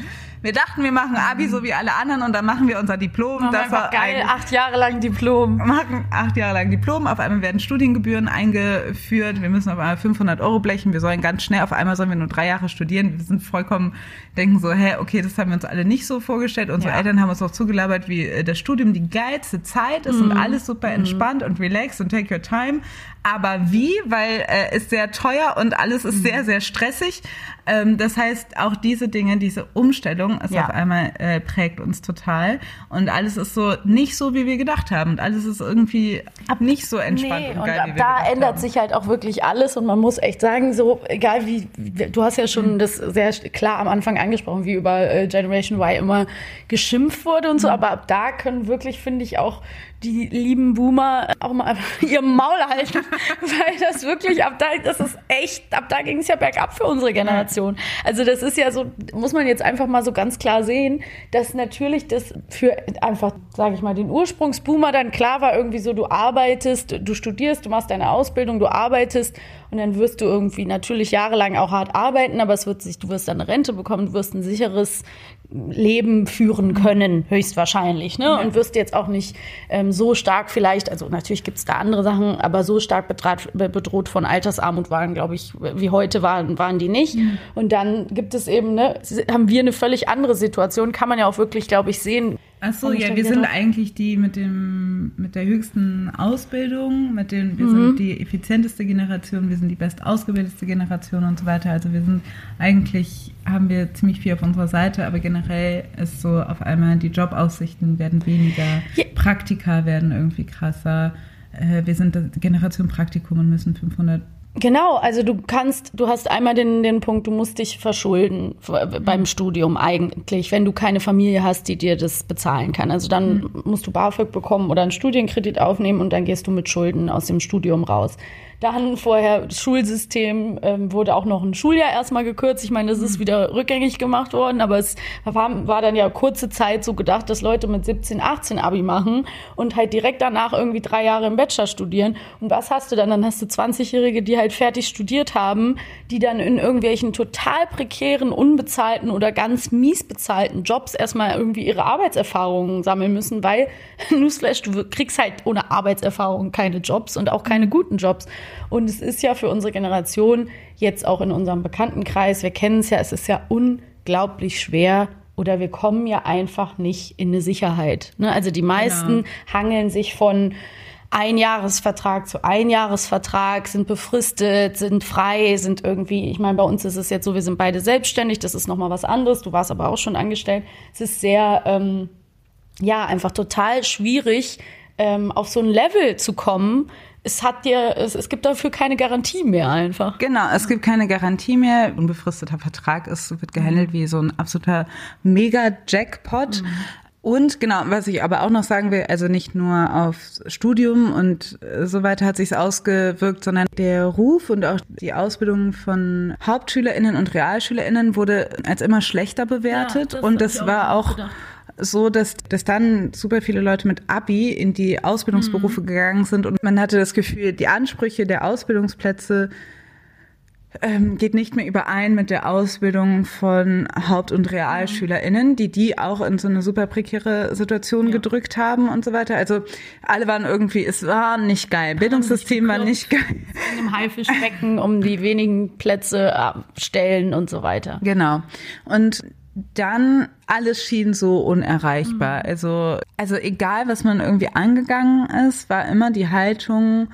S1: wir dachten, wir machen Abi so wie alle anderen und dann machen wir unser Diplom.
S2: Machen wir einfach geil,
S1: ein-
S2: acht Jahre lang Diplom.
S1: machen acht Jahre lang Diplom, auf einmal werden Studiengebühren eingeführt, wir müssen auf einmal 500 Euro blechen, wir sollen ganz schnell, auf einmal sollen wir nur drei Jahre studieren, wir sind vollkommen, denken so, hä, okay, das haben wir uns alle nicht so vorgestellt, unsere
S2: Ja.
S1: Eltern haben uns auch zugelabert, wie äh, das Studium die geilste Zeit ist und alles super entspannt und relaxed und take your time, aber wie, weil äh, ist sehr teuer und alles ist sehr, sehr stressig, ähm, das heißt, auch diese Dinge, diese Umstellung ist
S2: Ja.
S1: auf einmal äh, prägt uns total und alles ist so nicht so, wie wir gedacht haben und alles ist irgendwie nicht so entspannt
S2: Nee,
S1: und
S2: und
S1: geil,
S2: ab
S1: wie wir
S2: da ändert
S1: haben.
S2: sich halt auch wirklich alles und man muss echt sagen, so egal wie, du hast ja
S1: Mhm.
S2: schon das sehr klar am Anfang angesprochen, wie über äh, Generation Y immer geschimpft wurde und so,
S1: Mhm.
S2: aber ab da können wirklich, finde ich, auch die lieben Boomer auch mal ihr Maul halten, weil das wirklich ab da, das ist echt, ab da ging es ja bergab für unsere Generation. Also das ist ja so, muss man jetzt einfach mal so ganz klar sehen, dass natürlich das für einfach, sage ich mal, den Ursprungsboomer dann klar war, irgendwie so, du arbeitest, du studierst, du machst deine Ausbildung, du arbeitest und dann wirst du irgendwie natürlich jahrelang auch hart arbeiten, aber es wird sich, du wirst dann eine Rente bekommen, du wirst ein sicheres Leben führen können, höchstwahrscheinlich, ne? Und wirst jetzt auch nicht ähm, so stark vielleicht, also natürlich gibt's da andere Sachen, aber so stark bedroht, bedroht von Altersarmut waren, glaube ich, wie heute waren, waren die nicht. Und dann gibt es eben, ne, haben wir eine völlig andere Situation, kann man ja auch wirklich, glaube ich, sehen,
S1: Ach so, ja, wir sind eigentlich die mit dem mit der höchsten Ausbildung, mit den wir mhm. sind die effizienteste Generation, wir sind die best ausgebildete Generation und so weiter. Also wir sind eigentlich haben wir ziemlich viel auf unserer Seite, aber generell ist so auf einmal die Jobaussichten werden weniger, ja. Praktika werden irgendwie krasser. Äh, wir sind Generation Praktikum und müssen 500
S2: Genau, also du kannst, du hast einmal den, den Punkt, du musst dich verschulden beim mhm. Studium eigentlich, wenn du keine Familie hast, die dir das bezahlen kann. Also dann mhm. musst du BAföG bekommen oder einen Studienkredit aufnehmen und dann gehst du mit Schulden aus dem Studium raus. Dann vorher das Schulsystem ähm, wurde auch noch ein Schuljahr erstmal gekürzt. Ich meine, das ist mhm. wieder rückgängig gemacht worden, aber es war, war dann ja kurze Zeit so gedacht, dass Leute mit 17, 18 Abi machen und halt direkt danach irgendwie drei Jahre im Bachelor studieren. Und was hast du dann? Dann hast du 20-Jährige, die halt fertig studiert haben, die dann in irgendwelchen total prekären, unbezahlten oder ganz mies bezahlten Jobs erstmal irgendwie ihre Arbeitserfahrungen sammeln müssen, weil, Newsflash, du kriegst halt ohne Arbeitserfahrung keine Jobs und auch keine guten Jobs. Und es ist ja für unsere Generation jetzt auch in unserem Bekanntenkreis, wir kennen es ja, es ist ja unglaublich schwer oder wir kommen ja einfach nicht in eine Sicherheit. Ne? Also die meisten genau. hangeln sich von Einjahresvertrag zu Einjahresvertrag, sind befristet, sind frei, sind irgendwie, ich meine, bei uns ist es jetzt so, wir sind beide selbstständig, das ist nochmal was anderes, du warst aber auch schon angestellt. Es ist sehr, ähm, ja, einfach total schwierig, ähm, auf so ein Level zu kommen, es hat dir, es, es gibt dafür keine Garantie mehr einfach.
S1: Genau, es gibt keine Garantie mehr. Unbefristeter Vertrag ist, wird gehandelt wie so ein absoluter Mega-Jackpot. Mhm. Und genau, was ich aber auch noch sagen will, also nicht nur aufs Studium und so weiter hat sich's ausgewirkt, sondern der Ruf und auch die Ausbildung von HauptschülerInnen und RealschülerInnen wurde als immer schlechter bewertet. Ja, das und das war auch gedacht so, dass, dass dann super viele Leute mit Abi in die Ausbildungsberufe mhm. gegangen sind und man hatte das Gefühl, die Ansprüche der Ausbildungsplätze ähm, geht nicht mehr überein mit der Ausbildung von Haupt- und RealschülerInnen, die die auch in so eine super prekäre Situation ja. gedrückt haben und so weiter. Also alle waren irgendwie, es war nicht geil. Bildungssystem war nicht geil.
S2: In einem Haifischbecken um die wenigen Plätze stellen und so weiter.
S1: Genau. Und dann alles schien so unerreichbar. Mhm. Also, also egal, was man irgendwie angegangen ist, war immer die Haltung,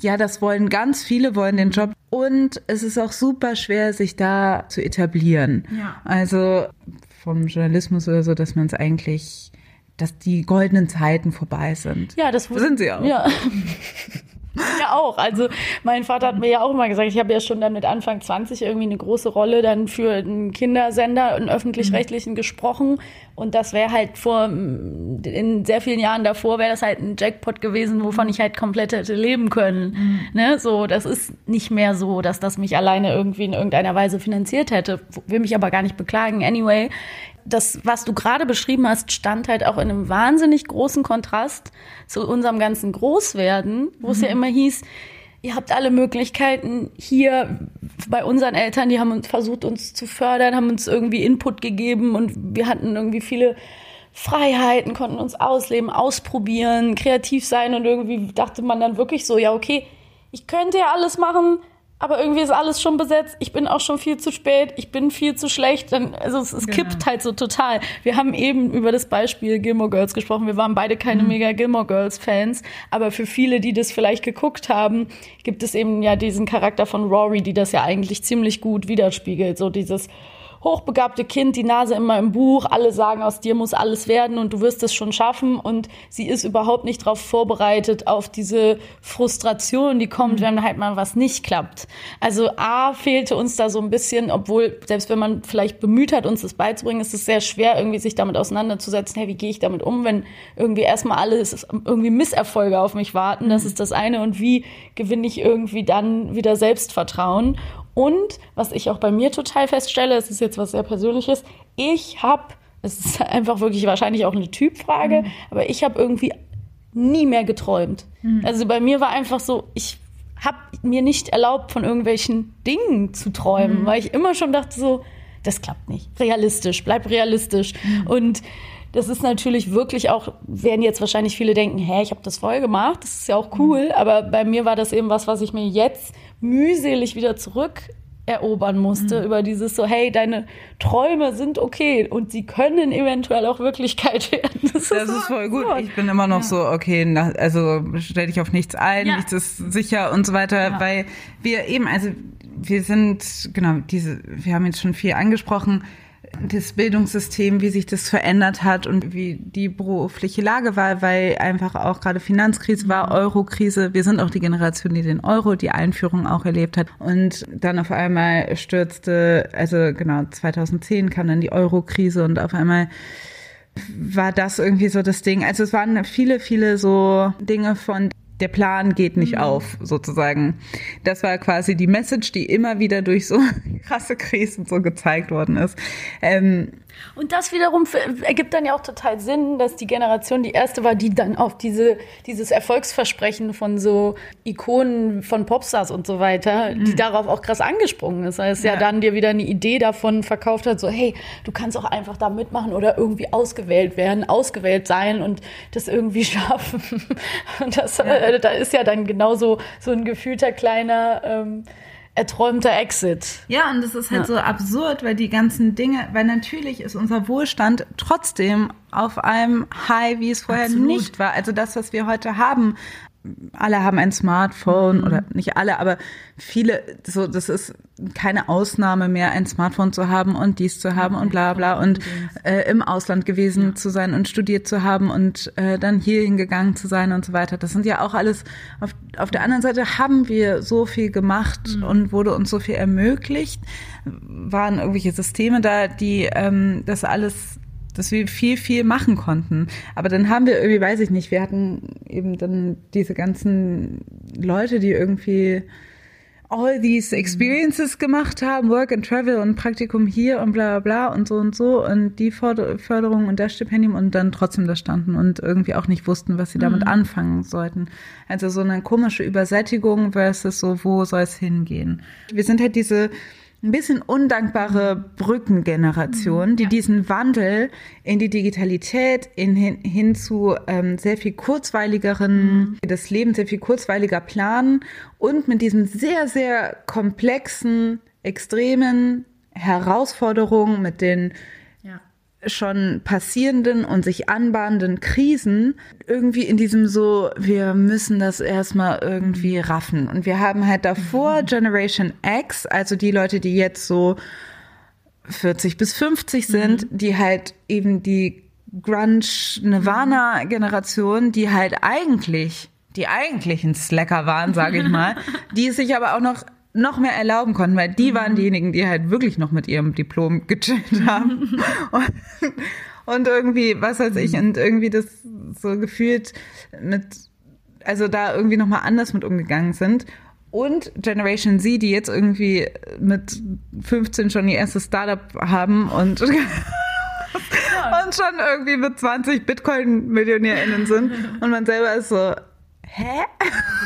S1: ja, das wollen ganz viele, wollen den Job. Und es ist auch super schwer, sich da zu etablieren. Ja. Also vom Journalismus oder so, dass man es eigentlich, dass die goldenen Zeiten vorbei sind.
S2: Ja, das
S1: sind sie auch.
S2: Ja. ja auch. Also mein Vater hat mir ja auch immer gesagt, ich habe ja schon dann mit Anfang 20 irgendwie eine große Rolle dann für einen Kindersender, einen öffentlich-rechtlichen gesprochen. Und das wäre halt vor, in sehr vielen Jahren davor wäre das halt ein Jackpot gewesen, wovon ich halt komplett hätte leben können. Mhm. Ne? So, das ist nicht mehr so, dass das mich alleine irgendwie in irgendeiner Weise finanziert hätte. Will mich aber gar nicht beklagen. Anyway, das, was du gerade beschrieben hast, stand halt auch in einem wahnsinnig großen Kontrast zu unserem ganzen Großwerden, wo es ja mhm. immer hieß, ihr habt alle Möglichkeiten hier bei unseren Eltern, die haben uns versucht, uns zu fördern, haben uns irgendwie Input gegeben und wir hatten irgendwie viele Freiheiten, konnten uns ausleben, ausprobieren, kreativ sein und irgendwie dachte man dann wirklich so, ja, okay, ich könnte ja alles machen, aber irgendwie ist alles schon besetzt. Ich bin auch schon viel zu spät. Ich bin viel zu schlecht. Dann, also es, es genau. kippt halt so total. Wir haben eben über das Beispiel Gilmore Girls gesprochen. Wir waren beide keine mhm. mega Gilmore Girls Fans. Aber für viele, die das vielleicht geguckt haben, gibt es eben ja diesen Charakter von Rory, die das ja eigentlich ziemlich gut widerspiegelt. So dieses, hochbegabte Kind, die Nase immer im Buch, alle sagen, aus dir muss alles werden und du wirst es schon schaffen und sie ist überhaupt nicht darauf vorbereitet, auf diese Frustration, die kommt, mhm. wenn halt mal was nicht klappt. Also A, fehlte uns da so ein bisschen, obwohl, selbst wenn man vielleicht bemüht hat, uns das beizubringen, ist es sehr schwer, irgendwie sich damit auseinanderzusetzen, hey, wie gehe ich damit um, wenn irgendwie erstmal alles, irgendwie Misserfolge auf mich warten, das mhm. ist das eine und wie gewinne ich irgendwie dann wieder Selbstvertrauen und was ich auch bei mir total feststelle, es ist jetzt was sehr Persönliches, ich habe, es ist einfach wirklich wahrscheinlich auch eine Typfrage, mhm. aber ich habe irgendwie nie mehr geträumt. Mhm. Also bei mir war einfach so, ich habe mir nicht erlaubt, von irgendwelchen Dingen zu träumen, mhm. weil ich immer schon dachte so, das klappt nicht. Realistisch, bleib realistisch. Mhm. Und das ist natürlich wirklich auch, werden jetzt wahrscheinlich viele denken, hä, ich habe das voll gemacht, das ist ja auch cool, mhm. aber bei mir war das eben was, was ich mir jetzt mühselig wieder zurück erobern musste, mhm. über dieses so, hey, deine Träume sind okay und sie können eventuell auch Wirklichkeit werden.
S1: Das, das ist, ist, voll gut. Ich bin immer noch ja. so, okay, na, also stell dich auf nichts ein, ja. nichts ist sicher und so weiter, ja. weil wir eben, also wir sind, genau, diese, wir haben jetzt schon viel angesprochen, das Bildungssystem, wie sich das verändert hat und wie die berufliche Lage war, weil einfach auch gerade Finanzkrise war, mhm. Eurokrise. Wir sind auch die Generation, die den Euro, die Einführung auch erlebt hat. Und dann auf einmal stürzte, also genau, 2010 kam dann die Eurokrise und auf einmal war das irgendwie so das Ding. Also es waren viele, viele so Dinge von der Plan geht nicht mhm. auf, sozusagen. Das war quasi die Message, die immer wieder durch so krasse Krisen so gezeigt worden ist. Ähm,
S2: und das wiederum ergibt dann ja auch total Sinn, dass die Generation die erste war, die dann auf diese, dieses Erfolgsversprechen von so Ikonen von Popstars und so weiter, die mhm. darauf auch krass angesprungen ist. Weil es ja. ja. dann dir wieder eine Idee davon verkauft hat, so hey, du kannst auch einfach da mitmachen oder irgendwie ausgewählt werden, ausgewählt sein und das irgendwie schaffen. Und das, ja. äh, da ist ja dann genauso so ein gefühlter kleiner ähm, erträumter Exit.
S1: Ja, und das ist halt ja. so absurd, weil die ganzen Dinge, weil natürlich ist unser Wohlstand trotzdem auf einem High, wie es vorher Absolut. nicht war. Also das, was wir heute haben alle haben ein Smartphone mhm. oder nicht alle, aber viele, so, das ist keine Ausnahme mehr, ein Smartphone zu haben und dies zu haben und bla bla und äh, im Ausland gewesen ja. zu sein und studiert zu haben und äh, dann hier hingegangen zu sein und so weiter. Das sind ja auch alles, auf, auf der anderen Seite haben wir so viel gemacht mhm. und wurde uns so viel ermöglicht, waren irgendwelche Systeme da, die ähm, das alles dass wir viel, viel machen konnten. Aber dann haben wir irgendwie, weiß ich nicht, wir hatten eben dann diese ganzen Leute, die irgendwie all these experiences gemacht haben, Work and Travel und Praktikum hier und bla bla bla und so und so und die Förderung und das Stipendium und dann trotzdem da standen und irgendwie auch nicht wussten, was sie damit mhm. anfangen sollten. Also so eine komische Übersättigung versus so, wo soll es hingehen. Wir sind halt diese ein bisschen undankbare Brückengeneration, die diesen Wandel in die Digitalität, in, hin, hin zu ähm, sehr viel kurzweiligeren, mhm. das Leben sehr viel kurzweiliger planen und mit diesem sehr, sehr komplexen, extremen Herausforderungen, mit den schon passierenden und sich anbahnenden Krisen irgendwie in diesem so, wir müssen das erstmal irgendwie raffen. Und wir haben halt davor mhm. Generation X, also die Leute, die jetzt so 40 bis 50 sind, mhm. die halt eben die Grunge Nirvana Generation, die halt eigentlich die eigentlichen Slacker waren, sage ich mal, die sich aber auch noch noch mehr erlauben konnten, weil die mhm. waren diejenigen, die halt wirklich noch mit ihrem Diplom gechillt haben. und, und irgendwie, was weiß ich, und irgendwie das so gefühlt mit, also da irgendwie nochmal anders mit umgegangen sind. Und Generation Z, die jetzt irgendwie mit 15 schon ihr erstes Startup haben und, und schon irgendwie mit 20 Bitcoin-MillionärInnen sind. Und man selber ist so, Hä?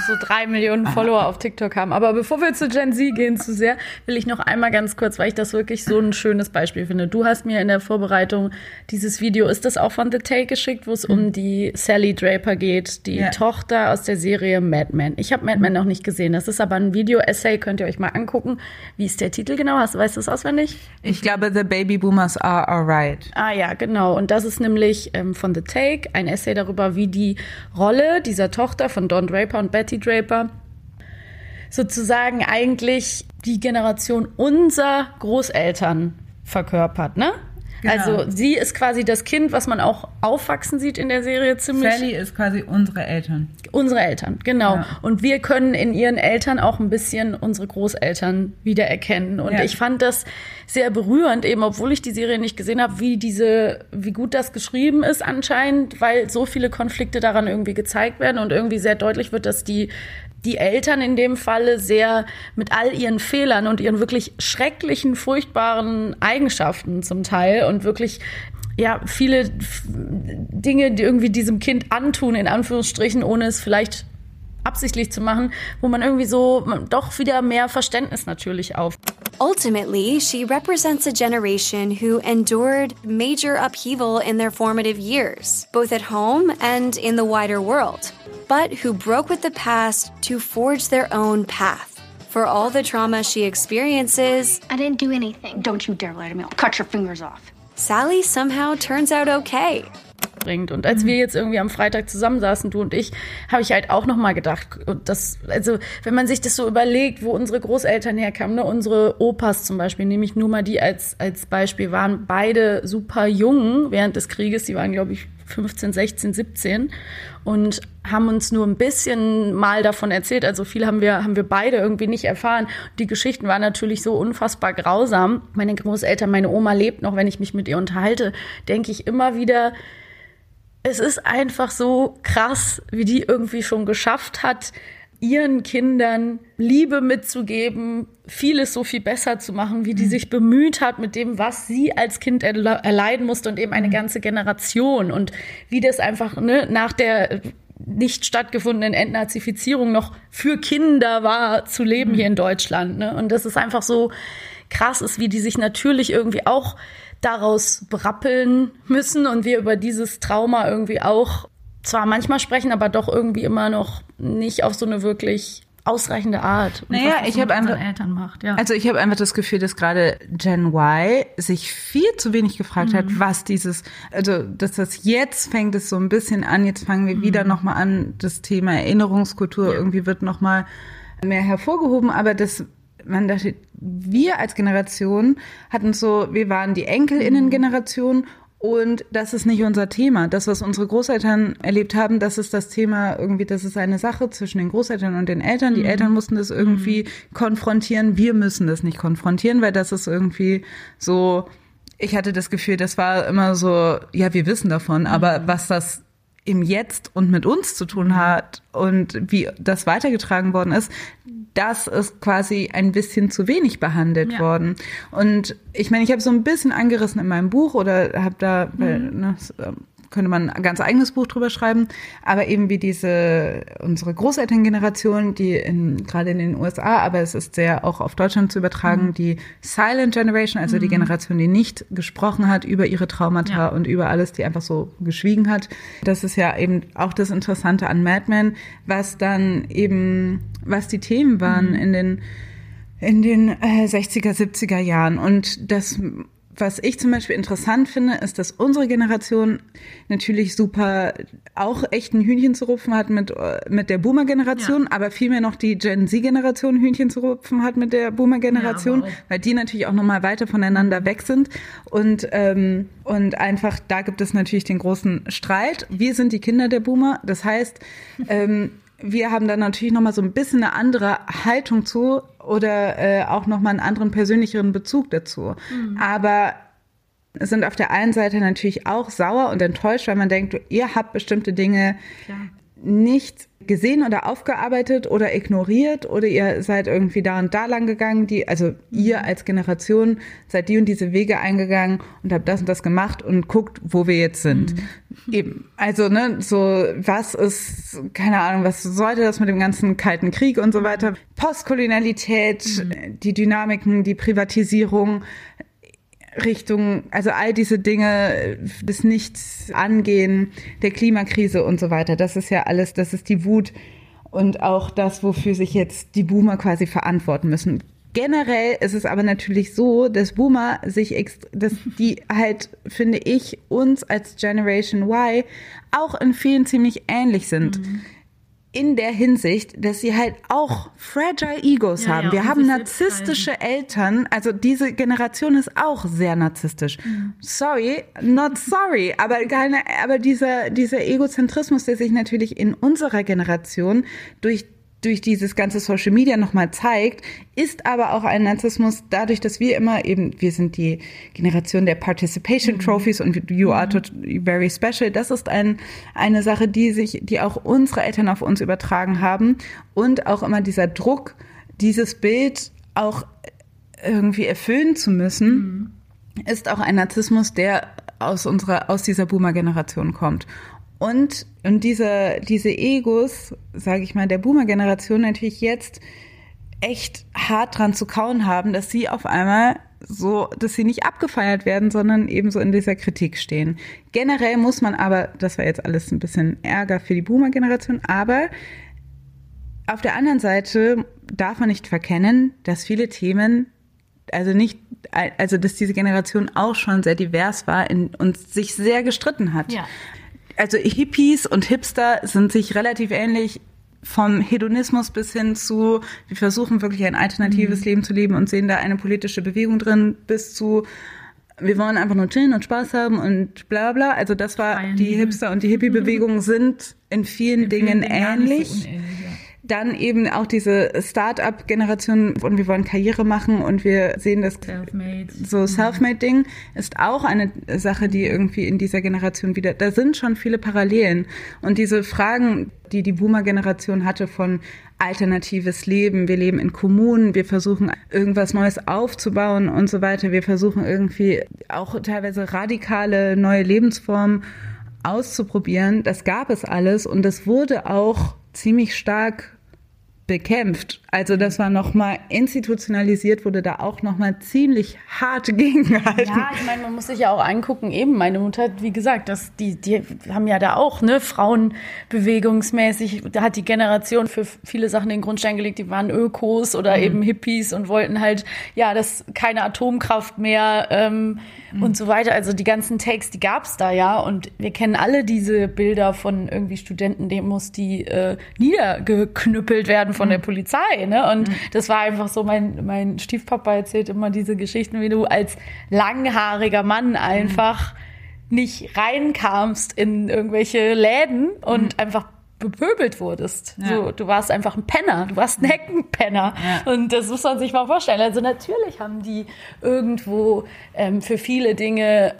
S2: So drei Millionen Follower auf TikTok haben. Aber bevor wir zu Gen Z gehen zu sehr, will ich noch einmal ganz kurz, weil ich das wirklich so ein schönes Beispiel finde. Du hast mir in der Vorbereitung dieses Video, ist das auch von The Take geschickt, wo es mhm. um die Sally Draper geht, die ja. Tochter aus der Serie Mad Men. Ich habe Mad Men noch nicht gesehen. Das ist aber ein Video-Essay, könnt ihr euch mal angucken. Wie ist der Titel genau? Hast, weißt du es auswendig?
S1: Ich glaube, The Baby Boomers Are Alright.
S2: Ah ja, genau. Und das ist nämlich ähm, von The Take, ein Essay darüber, wie die Rolle dieser Tochter von Don Draper und Betty Draper sozusagen eigentlich die Generation unserer Großeltern verkörpert, ne? Genau. Also sie ist quasi das Kind, was man auch aufwachsen sieht in der Serie ziemlich.
S1: Sally ist quasi unsere Eltern.
S2: Unsere Eltern, genau. Ja. Und wir können in ihren Eltern auch ein bisschen unsere Großeltern wiedererkennen. Und ja. ich fand das sehr berührend, eben obwohl ich die Serie nicht gesehen habe, wie diese, wie gut das geschrieben ist anscheinend, weil so viele Konflikte daran irgendwie gezeigt werden und irgendwie sehr deutlich wird, dass die die Eltern in dem Falle sehr mit all ihren Fehlern und ihren wirklich schrecklichen, furchtbaren Eigenschaften zum Teil und wirklich ja viele Dinge, die irgendwie diesem Kind antun in Anführungsstrichen, ohne es vielleicht absichtlich zu machen, wo man irgendwie so doch wieder mehr Verständnis natürlich auf.
S7: Ultimately, she represents a generation who endured major upheaval in their formative years, both at home and in the wider world, but who broke with the past to forge their own path. For all the trauma she experiences,
S8: I didn't do anything. Don't you dare lie to me. I'll cut your fingers off.
S7: Sally somehow turns out okay.
S2: Bringt. Und als wir jetzt irgendwie am Freitag zusammensaßen, du und ich, habe ich halt auch noch mal gedacht, und das, also wenn man sich das so überlegt, wo unsere Großeltern herkamen, ne, unsere Opas zum Beispiel, nehme ich nur mal die als als Beispiel, waren beide super jung während des Krieges. Die waren, glaube ich, 15, 16, 17 und haben uns nur ein bisschen mal davon erzählt. Also viel haben wir, haben wir beide irgendwie nicht erfahren. Die Geschichten waren natürlich so unfassbar grausam. Meine Großeltern, meine Oma lebt noch, wenn ich mich mit ihr unterhalte, denke ich immer wieder, es ist einfach so krass, wie die irgendwie schon geschafft hat, ihren Kindern Liebe mitzugeben, vieles so viel besser zu machen, wie die sich bemüht hat mit dem, was sie als Kind erle erleiden musste und eben eine ganze Generation und wie das einfach ne, nach der nicht stattgefundenen Entnazifizierung noch für Kinder war zu leben hier in Deutschland. Ne? Und das ist einfach so krass ist, wie die sich natürlich irgendwie auch daraus brappeln müssen und wir über dieses Trauma irgendwie auch zwar manchmal sprechen, aber doch irgendwie immer noch nicht auf so eine wirklich ausreichende Art.
S1: Naja,
S2: was
S1: ich habe einfach-
S2: Eltern macht, ja.
S1: Also ich habe einfach das Gefühl, dass gerade Gen Y sich viel zu wenig gefragt hat, was dieses, also dass das jetzt fängt es so ein bisschen an, jetzt fangen wir wieder nochmal an, das Thema Erinnerungskultur irgendwie wird nochmal mehr hervorgehoben, aber das man dachte, wir als Generation hatten so, wir waren die Enkelinnen-Generation und das ist nicht unser Thema. Das, was unsere Großeltern erlebt haben, das ist das Thema irgendwie, das ist eine Sache zwischen den Großeltern und den Eltern. Die Eltern mussten das irgendwie konfrontieren. Wir müssen das nicht konfrontieren, weil das ist irgendwie so, ich hatte das Gefühl, das war immer so, ja, wir wissen davon, aber was das im Jetzt und mit uns zu tun hat und wie das weitergetragen worden ist, das ist quasi ein bisschen zu wenig behandelt
S2: Ja.
S1: worden. Und ich meine, ich habe so ein bisschen angerissen in meinem Buch oder habe da, weil, ne, ähm, könnte man ein ganz eigenes Buch drüber schreiben, aber eben wie diese unsere Großelterngeneration, die in, gerade in den USA, aber es ist sehr auch auf Deutschland zu übertragen, die Silent Generation, also die Generation, die nicht gesprochen hat über ihre Traumata
S2: Ja.
S1: und über alles, die einfach so geschwiegen hat. Das ist ja eben auch das Interessante an Mad Men, was dann eben, was die Themen waren in den in den äh, 60er, 70er Jahren. Und das, was ich zum Beispiel interessant finde, ist, dass unsere Generation natürlich super auch echt ein Hühnchen zu rupfen hat mit, äh, mit der Boomer-Generation, aber vielmehr noch die Gen Z-Generation Hühnchen zu rupfen hat mit der Boomer-Generation,
S2: Ja,
S1: weil die natürlich auch nochmal weiter voneinander weg sind. Und, ähm, und einfach, da gibt es natürlich den großen Streit. Wir sind die Kinder der Boomer. Das heißt, ähm, wir haben dann natürlich nochmal so ein bisschen eine andere Haltung zu oder äh, auch nochmal einen anderen persönlicheren Bezug dazu. Aber sind auf der einen Seite natürlich auch sauer und enttäuscht, weil man denkt, ihr habt bestimmte Dinge nicht gesehen oder aufgearbeitet oder ignoriert oder ihr seid irgendwie da und da lang gegangen, die, also ihr als Generation seid die und diese Wege eingegangen und habt das und das gemacht und guckt, wo wir jetzt sind. Eben. Also, ne, so, was ist, keine Ahnung, was sollte das mit dem ganzen Kalten Krieg und so weiter? Postkolonialität, die Dynamiken, die Privatisierung, Richtung, also all diese Dinge, das Nichts-Angehen der Klimakrise und so weiter. Das ist ja alles, das ist die Wut und auch das, wofür sich jetzt die Boomer quasi verantworten müssen. Generell ist es aber natürlich so, dass Boomer sich, dass die halt, finde ich, uns als Generation Y auch in vielen ziemlich ähnlich sind. In der Hinsicht, dass sie halt auch fragile Egos
S2: Ja,
S1: haben.
S2: ja,
S1: Wir haben narzisstische Eltern, also diese Generation ist auch sehr narzisstisch. Sorry, not sorry, aber keine, aber dieser, dieser Egozentrismus, der sich natürlich in unserer Generation durch durch dieses ganze Social Media nochmal zeigt, ist aber auch ein Narzissmus dadurch, dass wir immer eben, wir sind die Generation der Participation Trophies und you are tot- very special. Das ist ein, eine Sache, die sich, die auch unsere Eltern auf uns übertragen haben und auch immer dieser Druck, dieses Bild auch irgendwie erfüllen zu müssen, ist auch ein Narzissmus, der aus unserer, aus dieser Boomer-Generation kommt. Und, und diese, diese Egos, sage ich mal, der Boomer-Generation natürlich jetzt echt hart dran zu kauen haben, dass sie auf einmal so, dass sie nicht abgefeiert werden, sondern eben so in dieser Kritik stehen. Generell muss man aber, das war jetzt alles ein bisschen Ärger für die Boomer-Generation, aber auf der anderen Seite darf man nicht verkennen, dass viele Themen, also nicht, also dass diese Generation auch schon sehr divers war in, und sich sehr gestritten hat.
S2: Ja.
S1: Also Hippies und Hipster sind sich relativ ähnlich vom Hedonismus bis hin zu, wir versuchen wirklich ein alternatives Leben zu leben und sehen da eine politische Bewegung drin, bis zu, wir wollen einfach nur chillen und Spaß haben und bla bla. Also das war,
S2: Feiern.
S1: die Hipster und die Hippie-Bewegung sind in vielen Dingen
S2: Dingen so
S1: ähnlich.
S2: ja.
S1: Dann eben auch diese Start-up-Generation und wir wollen Karriere machen und wir sehen das
S2: Selfmade.
S1: so Selfmade-Ding ist auch eine Sache, die irgendwie in dieser Generation wieder, da sind schon viele Parallelen. Und diese Fragen, die die Boomer-Generation hatte von alternatives Leben, wir leben in Kommunen, wir versuchen irgendwas Neues aufzubauen und so weiter, wir versuchen irgendwie auch teilweise radikale neue Lebensformen auszuprobieren, das gab es alles und das wurde auch ziemlich stark bekämpft. Also das war nochmal institutionalisiert, wurde da auch nochmal ziemlich hart gegengehalten.
S2: Ja, ich meine, man muss sich ja auch angucken, eben meine Mutter, hat, wie gesagt, das, die, die haben ja da auch, ne, Frauenbewegungsmäßig, da hat die Generation für viele Sachen den Grundstein gelegt, die waren Ökos oder
S1: Mhm.
S2: eben Hippies und wollten halt, ja, das keine Atomkraft mehr ähm,
S1: Mhm.
S2: und so weiter. Also die ganzen Takes, die gab's da ja und wir kennen alle diese Bilder von irgendwie Studentendemos, die äh, niedergeknüppelt werden von der
S1: Mhm.
S2: Ne? Und das war einfach so, mein, mein Stiefpapa erzählt immer diese Geschichten, wie du als langhaariger Mann einfach nicht reinkamst in irgendwelche Läden und einfach bepöbelt wurdest.
S1: Ja.
S2: So, du warst einfach ein Penner, du warst ein Heckenpenner.
S1: Ja.
S2: Und das muss man sich mal vorstellen. Also natürlich haben die irgendwo ähm, für viele Dinge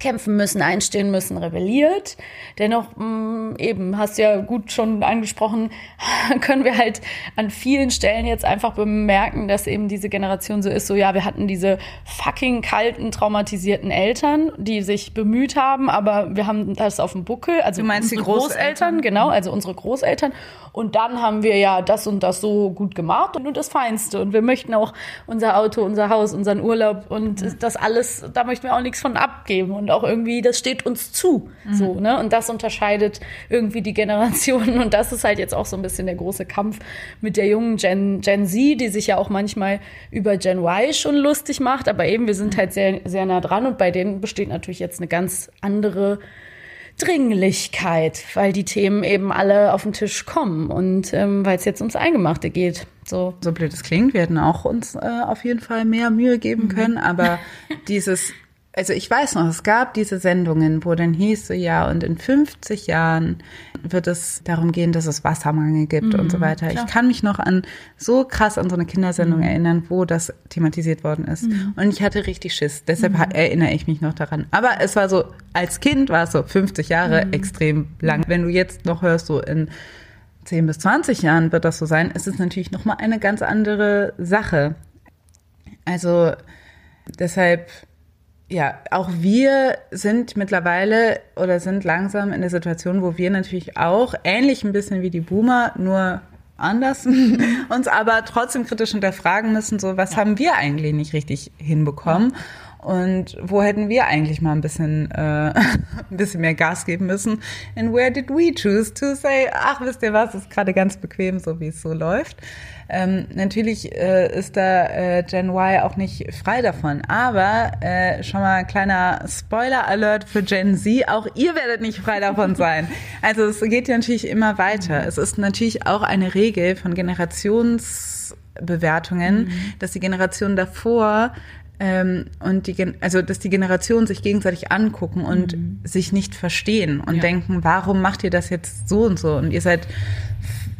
S2: kämpfen müssen, einstehen müssen, rebelliert. Dennoch, mh, eben, hast du ja gut schon angesprochen, können wir halt an vielen Stellen jetzt einfach bemerken, dass eben diese Generation so ist, so ja, wir hatten diese fucking kalten, traumatisierten Eltern, die sich bemüht haben, aber wir haben das auf dem Buckel, also
S1: Du meinst die
S2: unsere
S1: Großeltern?
S2: genau, also unsere Großeltern. Und dann haben wir ja das und das so gut gemacht und nur das Feinste. Und wir möchten auch unser Auto, unser Haus, unseren Urlaub und das alles, da möchten wir auch nichts von abgeben. Und auch irgendwie, das steht uns zu. So, ne? Und das unterscheidet irgendwie die Generationen. Und das ist halt jetzt auch so ein bisschen der große Kampf mit der jungen Gen, Gen Z, die sich ja auch manchmal über Gen Y schon lustig macht. Aber eben, wir sind halt sehr, sehr nah dran und bei denen besteht natürlich jetzt eine ganz andere Dringlichkeit, weil die Themen eben alle auf den Tisch kommen und ähm, weil es jetzt ums Eingemachte geht. So.
S1: so blöd es klingt, wir hätten auch uns äh, auf jeden Fall mehr Mühe geben können, aber dieses, also ich weiß noch, es gab diese Sendungen, wo dann hieß so, ja, und in 50 Jahren wird es darum gehen, dass es Wassermangel gibt und so weiter. Ich kann mich noch an so krass an so eine Kindersendung erinnern, wo das thematisiert worden ist. Und ich hatte richtig Schiss. Deshalb ha- erinnere ich mich noch daran. Aber es war so, als Kind war es so 50 Jahre extrem lang. Wenn du jetzt noch hörst, so in 10 bis 20 Jahren wird das so sein, ist es natürlich nochmal eine ganz andere Sache. Also deshalb, ja, auch wir sind mittlerweile oder sind langsam in der Situation, wo wir natürlich auch ähnlich ein bisschen wie die Boomer, nur anders, uns aber trotzdem kritisch hinterfragen müssen, so was haben wir eigentlich nicht richtig hinbekommen und wo hätten wir eigentlich mal ein bisschen, äh, ein bisschen mehr Gas geben müssen and where did we choose to say, ach wisst ihr was, ist gerade ganz bequem, so wie es so läuft. Ähm, natürlich äh, ist da äh, Gen Y auch nicht frei davon, aber äh, schon mal ein kleiner Spoiler-Alert für Gen Z, auch ihr werdet nicht frei davon sein. Also es geht ja natürlich immer weiter. Es ist natürlich auch eine Regel von Generationsbewertungen, dass die Generation davor ähm, und die, Gen- also dass die Generationen sich gegenseitig angucken und sich nicht verstehen und denken, warum macht ihr das jetzt so und so? Und ihr seid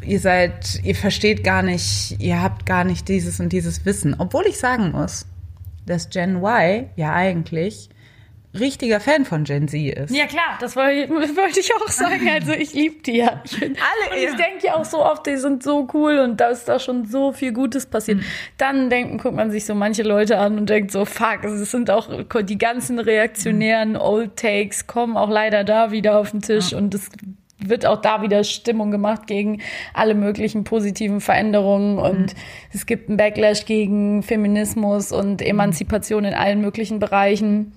S1: ihr seid, ihr versteht gar nicht, ihr habt gar nicht dieses und dieses Wissen. Obwohl ich sagen muss, dass Gen Y ja eigentlich richtiger Fan von Gen Z ist.
S2: Ja klar, das wollte ich auch sagen. Also ich liebe die ja. Ich
S1: Alle,
S2: und ich
S1: ja.
S2: denke ja auch so oft, die sind so cool und da ist da schon so viel Gutes passiert. Dann denken, guckt man sich so manche Leute an und denkt so, fuck, es sind auch die ganzen reaktionären Old Takes kommen auch leider da wieder auf den Tisch und es wird auch da wieder Stimmung gemacht gegen alle möglichen positiven Veränderungen und es gibt einen Backlash gegen Feminismus und Emanzipation in allen möglichen Bereichen.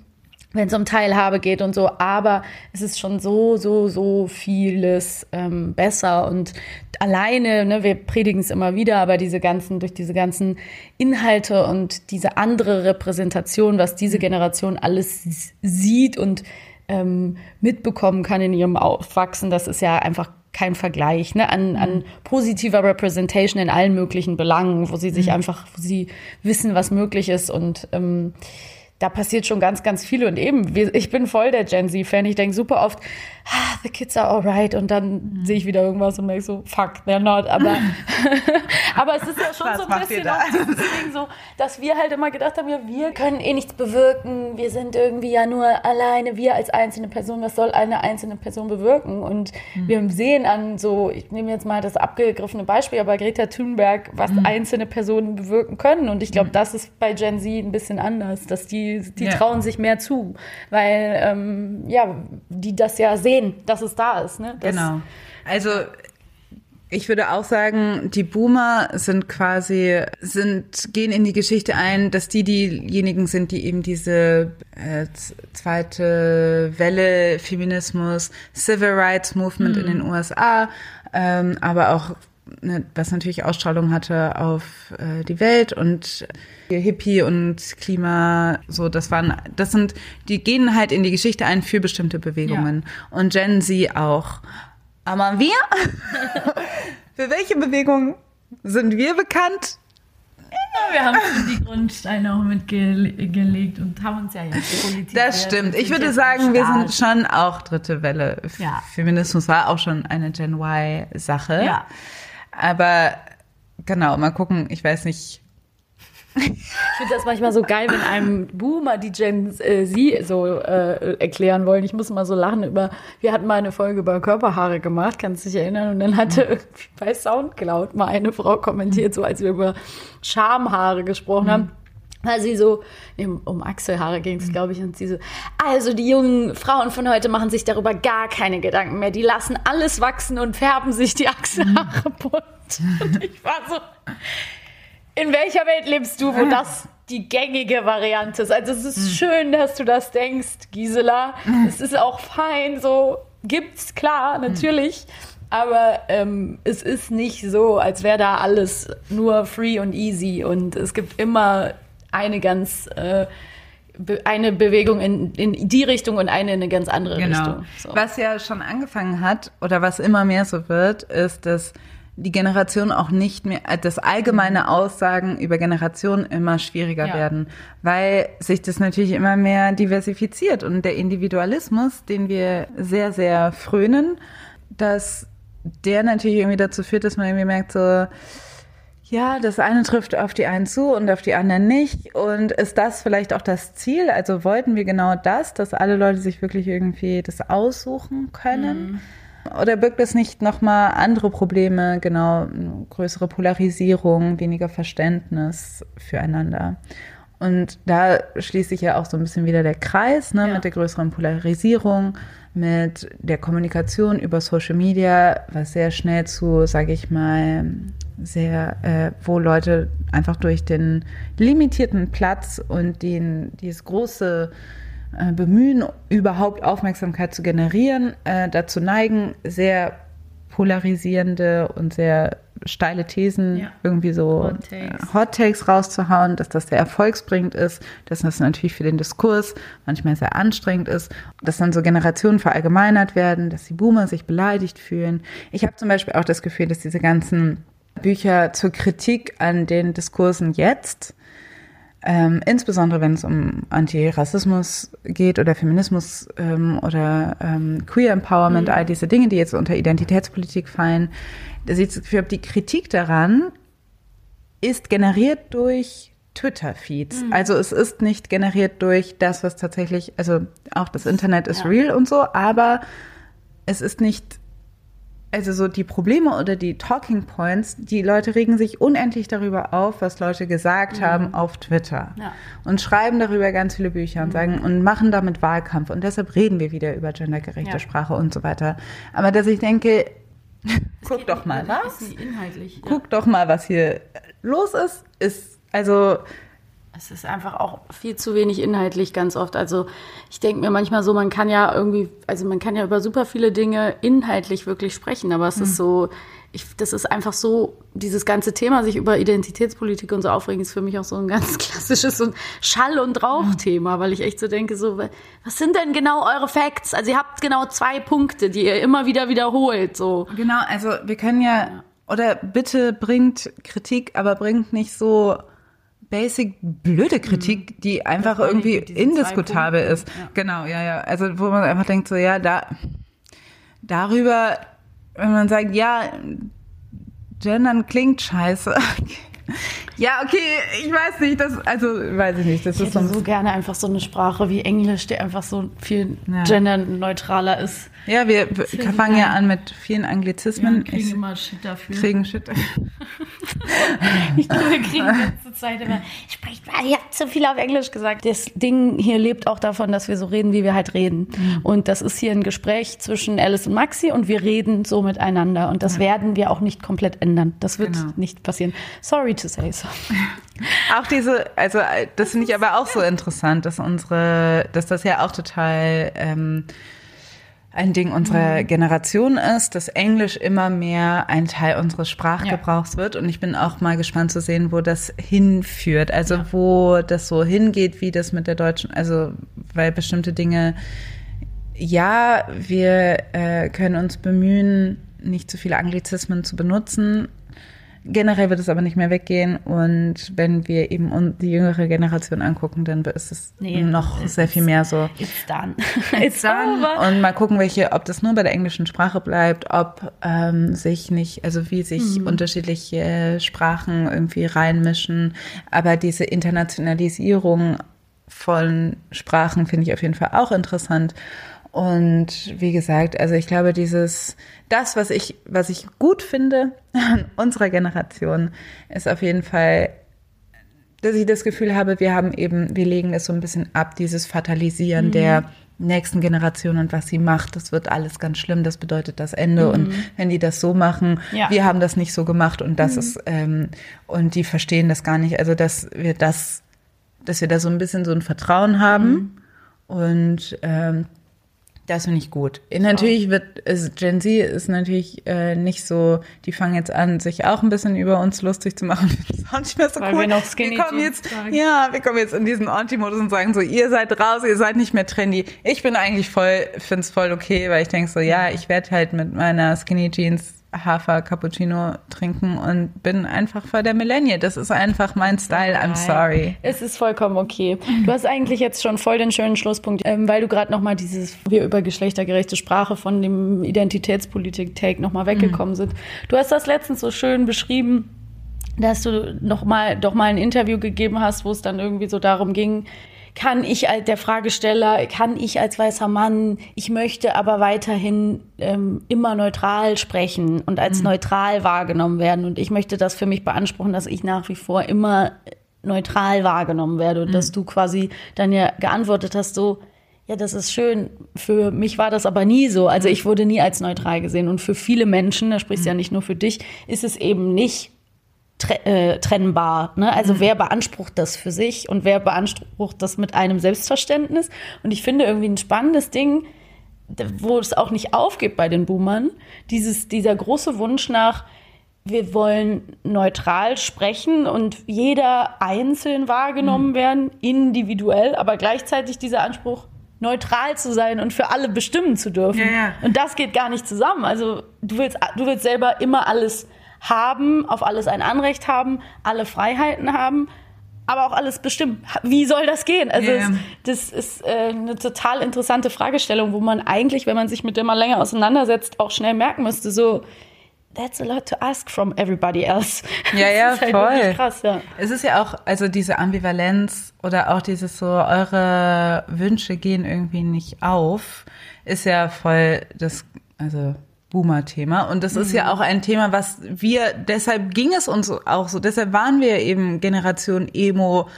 S2: Wenn es um Teilhabe geht und so, aber es ist schon so, so, so vieles ähm, besser. Und alleine, ne, wir predigen es immer wieder, aber diese ganzen, durch diese ganzen Inhalte und diese andere Repräsentation, was diese Generation alles sieht und ähm, mitbekommen kann in ihrem Aufwachsen, das ist ja einfach kein Vergleich ne, an, an positiver Representation in allen möglichen Belangen, wo sie sich einfach, wo sie wissen, was möglich ist. Und ähm, da passiert schon ganz, ganz viel. Und eben, ich bin voll der Gen Z-Fan. Ich denke super oft, ah, the kids are alright. Und dann mhm. sehe ich wieder irgendwas und denke so, fuck, they're not. Aber, aber es ist ja schon Was so ein bisschen auch dieses Ding so, dass wir halt immer gedacht haben, ja, wir können eh nichts bewirken. Wir sind irgendwie ja nur alleine, wir als einzelne Person. Was soll eine einzelne Person bewirken? Und mhm. wir sehen an so, ich nehme jetzt mal das abgegriffene Beispiel, aber Greta Thunberg, was mhm. einzelne Personen bewirken können. Und ich glaube, mhm. das ist bei Gen Z ein bisschen anders, dass die die, ja. trauen sich mehr zu, weil ähm, ja, die das ja sehen, dass es da ist. Ne?
S1: Das, genau. Also ich würde auch sagen, die Boomer sind quasi, sind, gehen in die Geschichte ein, dass die diejenigen sind, die eben diese äh, zweite Welle Feminismus, Civil Rights Movement mhm. in den USA, ähm, aber auch was natürlich Ausstrahlung hatte auf äh, die Welt und Hippie und Klima, so das waren, das sind, die gehen halt in die Geschichte ein für bestimmte Bewegungen ja. und Gen Z auch. Aber wir, für welche Bewegung sind wir bekannt?
S2: Wir haben die Grundsteine auch mitgelegt und haben uns ja jetzt
S1: politisiert. Das stimmt. Ich würde sagen, wir sind schon auch dritte Welle. Ja. Feminismus war auch schon eine Gen Y-Sache. Ja. Aber genau, mal gucken, ich weiß nicht.
S2: Ich finde das manchmal so geil, wenn einem Boomer die Gen äh, Z so äh, erklären wollen. Ich muss mal so lachen über, wir hatten mal eine Folge über Körperhaare gemacht, kannst du dich erinnern? Und dann hatte irgendwie bei Soundcloud mal eine Frau kommentiert, so als wir über Schamhaare gesprochen haben weil sie so, um Achselhaare ging es, glaube ich, und sie so, also die jungen Frauen von heute machen sich darüber gar keine Gedanken mehr. Die lassen alles wachsen und färben sich die Achselhaare bunt. Und ich war so, in welcher Welt lebst du, wo das die gängige Variante ist? Also es ist mhm. schön, dass du das denkst, Gisela. Mhm. Es ist auch fein, so gibt's, klar, natürlich. Aber ähm, es ist nicht so, als wäre da alles nur free und easy. Und es gibt immer eine ganz äh, eine Bewegung in, in die Richtung und eine in eine ganz andere genau. Richtung.
S1: So. Was ja schon angefangen hat oder was immer mehr so wird, ist, dass die Generation auch nicht mehr, äh, dass allgemeine mhm. Aussagen über Generationen immer schwieriger ja. werden, weil sich das natürlich immer mehr diversifiziert und der Individualismus, den wir sehr, sehr frönen, dass der natürlich irgendwie dazu führt, dass man irgendwie merkt so, ja, das eine trifft auf die einen zu und auf die anderen nicht. Und ist das vielleicht auch das Ziel? Also wollten wir genau das, dass alle Leute sich wirklich irgendwie das aussuchen können? Mhm. Oder birgt es nicht nochmal andere Probleme, genau, größere Polarisierung, weniger Verständnis füreinander? Und da schließt sich ja auch so ein bisschen wieder der Kreis ne, ja. mit der größeren Polarisierung, mit der Kommunikation über Social Media, was sehr schnell zu, sage ich mal, sehr, äh, wo Leute einfach durch den limitierten Platz und den, dieses große äh, Bemühen, überhaupt Aufmerksamkeit zu generieren, äh, dazu neigen, sehr polarisierende und sehr steile Thesen, ja. irgendwie so Hot Takes. Hot Takes rauszuhauen, dass das sehr erfolgsbringend ist, dass das natürlich für den Diskurs manchmal sehr anstrengend ist, dass dann so Generationen verallgemeinert werden, dass die Boomer sich beleidigt fühlen. Ich habe zum Beispiel auch das Gefühl, dass diese ganzen Bücher zur Kritik an den Diskursen jetzt, ähm, insbesondere wenn es um Antirassismus geht oder Feminismus ähm, oder ähm, Queer Empowerment, mhm. all diese Dinge, die jetzt unter Identitätspolitik fallen, da sieht Gefühl, die Kritik daran ist generiert durch Twitter-Feeds. Mhm. Also es ist nicht generiert durch das, was tatsächlich, also auch das Internet ist ja. real und so, aber es ist nicht also so die Probleme oder die Talking Points, die Leute regen sich unendlich darüber auf, was Leute gesagt mhm. haben auf Twitter ja. und schreiben darüber ganz viele Bücher und mhm. sagen und machen damit Wahlkampf und deshalb reden wir wieder über gendergerechte ja. Sprache und so weiter. Aber dass ich denke, guck doch mal was. Inhaltlich, ja. Guck doch mal, was hier los ist, ist also
S2: Es ist einfach auch viel zu wenig inhaltlich ganz oft. Also ich denke mir manchmal so, man kann ja irgendwie, also man kann ja über super viele Dinge inhaltlich wirklich sprechen, aber es ist so, ich, das ist einfach so, dieses ganze Thema, sich über Identitätspolitik und so aufregen, ist für mich auch so ein ganz klassisches so ein Schall- und Rauchthema, weil ich echt so denke, so, was sind denn genau eure Facts? Also ihr habt genau zwei Punkte, die ihr immer wieder wiederholt, so.
S1: Genau, also wir können ja, oder bitte bringt Kritik, aber bringt nicht so basic blöde Kritik, die einfach irgendwie indiskutabel ist. Genau, ja, ja. Also wo man einfach denkt, so ja, da darüber, wenn man sagt, ja, gendern klingt scheiße. Ja, okay, ich weiß nicht, das, also weiß ich nicht, das
S2: Ich
S1: ist so
S2: hätte so gerne einfach so eine Sprache wie Englisch, die einfach so viel
S1: Ja.
S2: genderneutraler ist.
S1: Ja, wir wir fangen ja an mit vielen Anglizismen. Ich-
S2: immer Shit dafür.
S1: kriegen Shit.
S2: Ich glaube, wir kriegen ganze Zeit immer, spricht mal, ihr habt zu viel auf Englisch gesagt. Das Ding hier lebt auch davon, dass wir so reden, wie wir halt reden. Und das ist hier ein Gespräch zwischen Alice und Maxi und wir reden so miteinander. Und das werden wir auch nicht komplett ändern. Das wird
S1: Genau.
S2: nicht passieren. Sorry to say so.
S1: Auch diese, also äh, das finde ich aber auch so interessant, dass unsere, dass das ja auch total ähm, ein Ding unserer Generation ist, dass Englisch immer mehr ein Teil unseres Sprachgebrauchs wird. Und ich bin auch mal gespannt zu sehen, wo das hinführt. Also wo das so hingeht, wie das mit der deutschen, also weil bestimmte Dinge, ja, wir äh, können uns bemühen, nicht zu viele Anglizismen zu benutzen. Generell wird es aber nicht mehr weggehen. Und wenn wir eben die jüngere Generation angucken, dann ist es
S2: Nee,
S1: noch
S2: es
S1: sehr viel mehr so.
S2: It's done.
S1: It's done. Und mal gucken, welche, ob das nur bei der englischen Sprache bleibt, ob ähm, sich nicht, also wie sich unterschiedliche Sprachen irgendwie reinmischen. Aber diese Internationalisierung von Sprachen finde ich auf jeden Fall auch interessant. Und wie gesagt, also ich glaube, dieses, das, was ich, was ich gut finde an unserer Generation, ist auf jeden Fall dass ich das Gefühl habe, wir haben eben, wir legen es so ein bisschen ab, dieses Fatalisieren der nächsten Generation und was sie macht, das wird alles ganz schlimm, das bedeutet das Ende. Und wenn die das so machen,
S2: Ja.
S1: wir haben das nicht so gemacht. Und das ist, ähm, und die verstehen das gar nicht. Also dass wir das, dass wir da so ein bisschen so ein Vertrauen haben. Und ähm, das finde ich gut. Natürlich wird es, Gen Z ist natürlich äh, nicht so, die fangen jetzt an, sich auch ein bisschen über uns lustig zu machen. Das ist auch nicht mehr so
S2: Weil
S1: cool.
S2: wir noch Skinny
S1: kommen
S2: Jeans
S1: jetzt,
S2: tragen.
S1: ja, wir kommen jetzt in diesen Anti-Modus und sagen so, ihr seid raus, ihr seid nicht mehr trendy. Ich bin eigentlich voll, find's voll okay, weil ich denke so, ja, ich werde halt mit meiner Skinny Jeans Hafer Cappuccino trinken und bin einfach voll der Millennial. Das ist einfach mein Style. I'm sorry.
S2: Es ist vollkommen okay. Du hast eigentlich jetzt schon voll den schönen Schlusspunkt, ähm, weil du gerade nochmal dieses, wir über geschlechtergerechte Sprache von dem Identitätspolitik-Take nochmal weggekommen sind. Du hast das letztens so schön beschrieben, dass du noch mal, doch mal ein Interview gegeben hast, wo es dann irgendwie so darum ging, kann ich als der Fragesteller, kann ich als weißer Mann, ich möchte aber weiterhin ähm, immer neutral sprechen und als neutral wahrgenommen werden. Und ich möchte das für mich beanspruchen, dass ich nach wie vor immer neutral wahrgenommen werde. Und dass du quasi dann ja geantwortet hast, so, ja, das ist schön. Für mich war das aber nie so. Also ich wurde nie als neutral gesehen. Und für viele Menschen, da sprichst du ja nicht nur für dich, ist es eben nicht tre äh, trennbar. Ne? Also wer beansprucht das für sich und wer beansprucht das mit einem Selbstverständnis? Und ich finde irgendwie ein spannendes Ding, wo es auch nicht aufgeht bei den Boomern, dieses, dieser große Wunsch nach, wir wollen neutral sprechen und jeder einzeln wahrgenommen werden, individuell, aber gleichzeitig dieser Anspruch, neutral zu sein und für alle bestimmen zu dürfen.
S1: Ja, ja.
S2: Und das geht gar nicht zusammen. Also du willst, du willst selber immer alles haben, auf alles ein Anrecht haben, alle Freiheiten haben, aber auch alles bestimmen. Wie soll das gehen? Also
S1: ja.
S2: es, das ist äh, eine total interessante Fragestellung, wo man eigentlich, wenn man sich mit der mal länger auseinandersetzt, auch schnell merken müsste, so That's a lot to ask from everybody else.
S1: Ja, ja,
S2: das ist halt
S1: voll.
S2: krass, ja.
S1: Es ist ja auch, also diese Ambivalenz oder auch dieses so, eure Wünsche gehen irgendwie nicht auf, ist ja voll das, also Boomer-Thema. Und das ist ja auch ein Thema, was wir, deshalb ging es uns auch so, deshalb waren wir eben Generation Emo,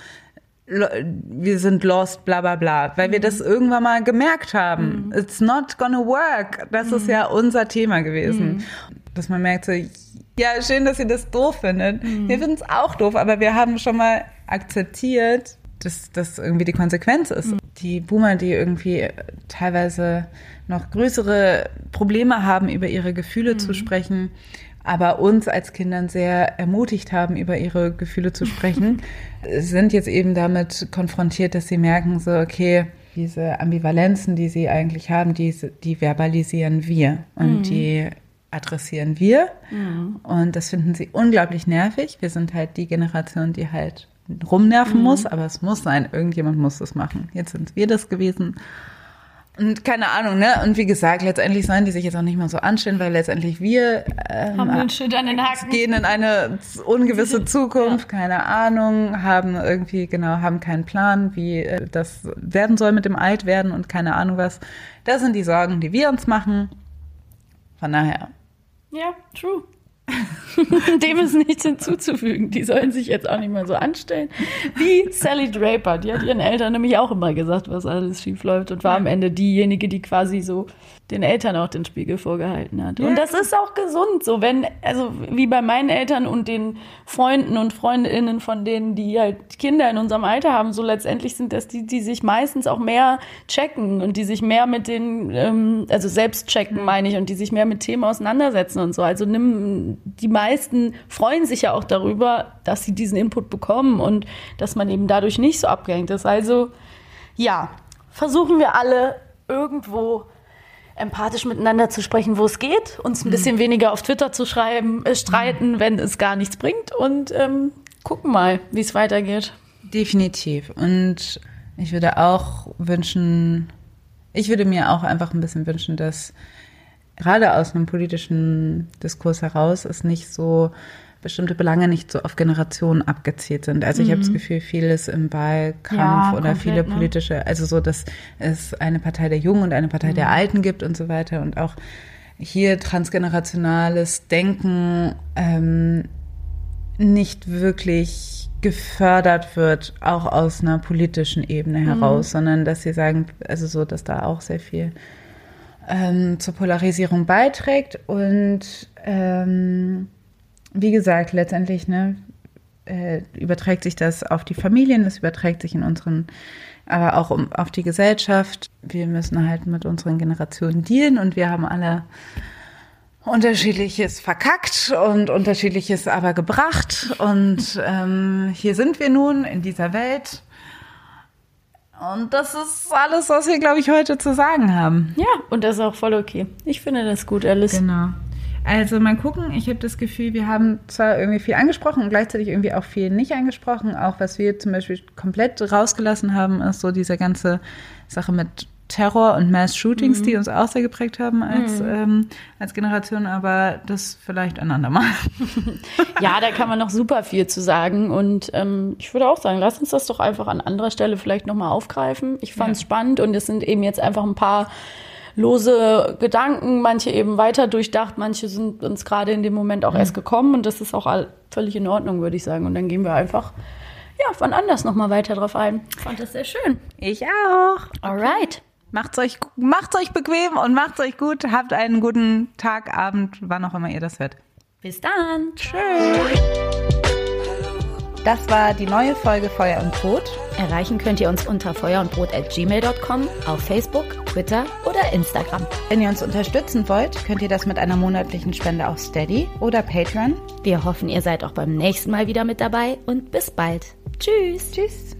S1: wir sind lost, bla bla bla, weil wir das irgendwann mal gemerkt haben. It's not gonna work. Das ist ja unser Thema gewesen. Dass man merkt so, ja, schön, dass ihr das doof findet. Wir finden es auch doof, aber wir haben schon mal akzeptiert, dass das irgendwie die Konsequenz ist. Mhm. Die Boomer, die irgendwie teilweise noch größere Probleme haben, über ihre Gefühle mhm. zu sprechen, aber uns als Kindern sehr ermutigt haben, über ihre Gefühle zu sprechen, sind jetzt eben damit konfrontiert, dass sie merken, so, okay, diese Ambivalenzen, die sie eigentlich haben, die, die verbalisieren wir und mhm. die adressieren wir. Mhm. Und das finden sie unglaublich nervig. Wir sind halt die Generation, die halt rumnerven mhm. muss, aber es muss sein, irgendjemand muss das machen. Jetzt sind wir das gewesen. Und keine Ahnung, ne? Und wie gesagt, letztendlich sollen die sich jetzt auch nicht mal so anstellen, weil letztendlich wir ähm, haben Schild an den Haken. gehen in eine ungewisse Zukunft, ja. keine Ahnung, haben irgendwie, genau, haben keinen Plan, wie äh, das werden soll mit dem Altwerden und keine Ahnung was. Das sind die Sorgen, die wir uns machen. Von daher.
S2: Ja, true. Dem ist nichts hinzuzufügen. Die sollen sich jetzt auch nicht mehr so anstellen. Wie Sally Draper. Die hat ihren Eltern nämlich auch immer gesagt, was alles schief läuft und war am Ende diejenige, die quasi so den Eltern auch den Spiegel vorgehalten hat. Und das ist auch gesund, so wenn, also wie bei meinen Eltern und den Freunden und Freundinnen von denen, die halt Kinder in unserem Alter haben, so letztendlich sind das die, die sich meistens auch mehr checken und die sich mehr mit den, ähm, also selbst checken, meine ich, und die sich mehr mit Themen auseinandersetzen und so. Also nimm, die meisten freuen sich ja auch darüber, dass sie diesen Input bekommen und dass man eben dadurch nicht so abgehängt ist. Also ja, versuchen wir alle irgendwo empathisch miteinander zu sprechen, wo es geht, uns ein bisschen mhm. weniger auf Twitter zu schreiben, äh, streiten, mhm. wenn es gar nichts bringt und ähm, gucken mal, wie es weitergeht.
S1: Definitiv. Und ich würde auch wünschen, ich würde mir auch einfach ein bisschen wünschen, dass gerade aus einem politischen Diskurs heraus es nicht so bestimmte Belange nicht so auf Generationen abgezielt sind. Also ich mhm. habe das Gefühl, vieles im Wahlkampf ja, oder komplett, viele ne? politische, ne? also so, dass es eine Partei der Jungen und eine Partei mhm. der Alten gibt und so weiter und auch hier transgenerationales Denken ähm, nicht wirklich gefördert wird, auch aus einer politischen Ebene heraus, mhm. sondern dass sie sagen, also so, dass da auch sehr viel ähm, zur Polarisierung beiträgt und ähm, wie gesagt, letztendlich ne, äh, überträgt sich das auf die Familien, das überträgt sich in unseren, aber auch um, auf die Gesellschaft. Wir müssen halt mit unseren Generationen dealen und wir haben alle unterschiedliches verkackt und unterschiedliches aber gebracht. Und ähm, hier sind wir nun in dieser Welt. Und das ist alles, was wir, glaube ich, heute zu sagen haben.
S2: Ja, und das ist auch voll okay. Ich finde das gut, Alice.
S1: Genau. Also mal gucken, ich habe das Gefühl, wir haben zwar irgendwie viel angesprochen und gleichzeitig irgendwie auch viel nicht angesprochen. Auch was wir zum Beispiel komplett rausgelassen haben, ist so diese ganze Sache mit Terror und Mass-Shootings, mhm. die uns auch sehr geprägt haben als, mhm. ähm, als Generation, aber das vielleicht ein andermal.
S2: ja, da kann man noch super viel zu sagen und ähm, ich würde auch sagen, lass uns das doch einfach an anderer Stelle vielleicht nochmal aufgreifen. Ich fand es ja. spannend und es sind eben jetzt einfach ein paar lose Gedanken, manche eben weiter durchdacht, manche sind uns gerade in dem Moment auch mhm. erst gekommen und das ist auch völlig in Ordnung, würde ich sagen. Und dann gehen wir einfach ja, wann anders nochmal weiter drauf ein.
S4: Fand das sehr schön.
S1: Ich auch.
S2: Alright.
S1: Macht's euch, macht's euch bequem und macht's euch gut. Habt einen guten Tag, Abend, wann auch immer ihr das hört.
S2: Bis dann.
S1: Tschüss. Das war die neue Folge Feuer und Brot.
S2: Erreichen könnt ihr uns unter feuerundbrot.gmail.com, auf Facebook, Twitter oder Instagram.
S1: Wenn ihr uns unterstützen wollt, könnt ihr das mit einer monatlichen Spende auf Steady oder Patreon.
S2: Wir hoffen, ihr seid auch beim nächsten Mal wieder mit dabei und bis bald. Tschüss.
S1: Tschüss.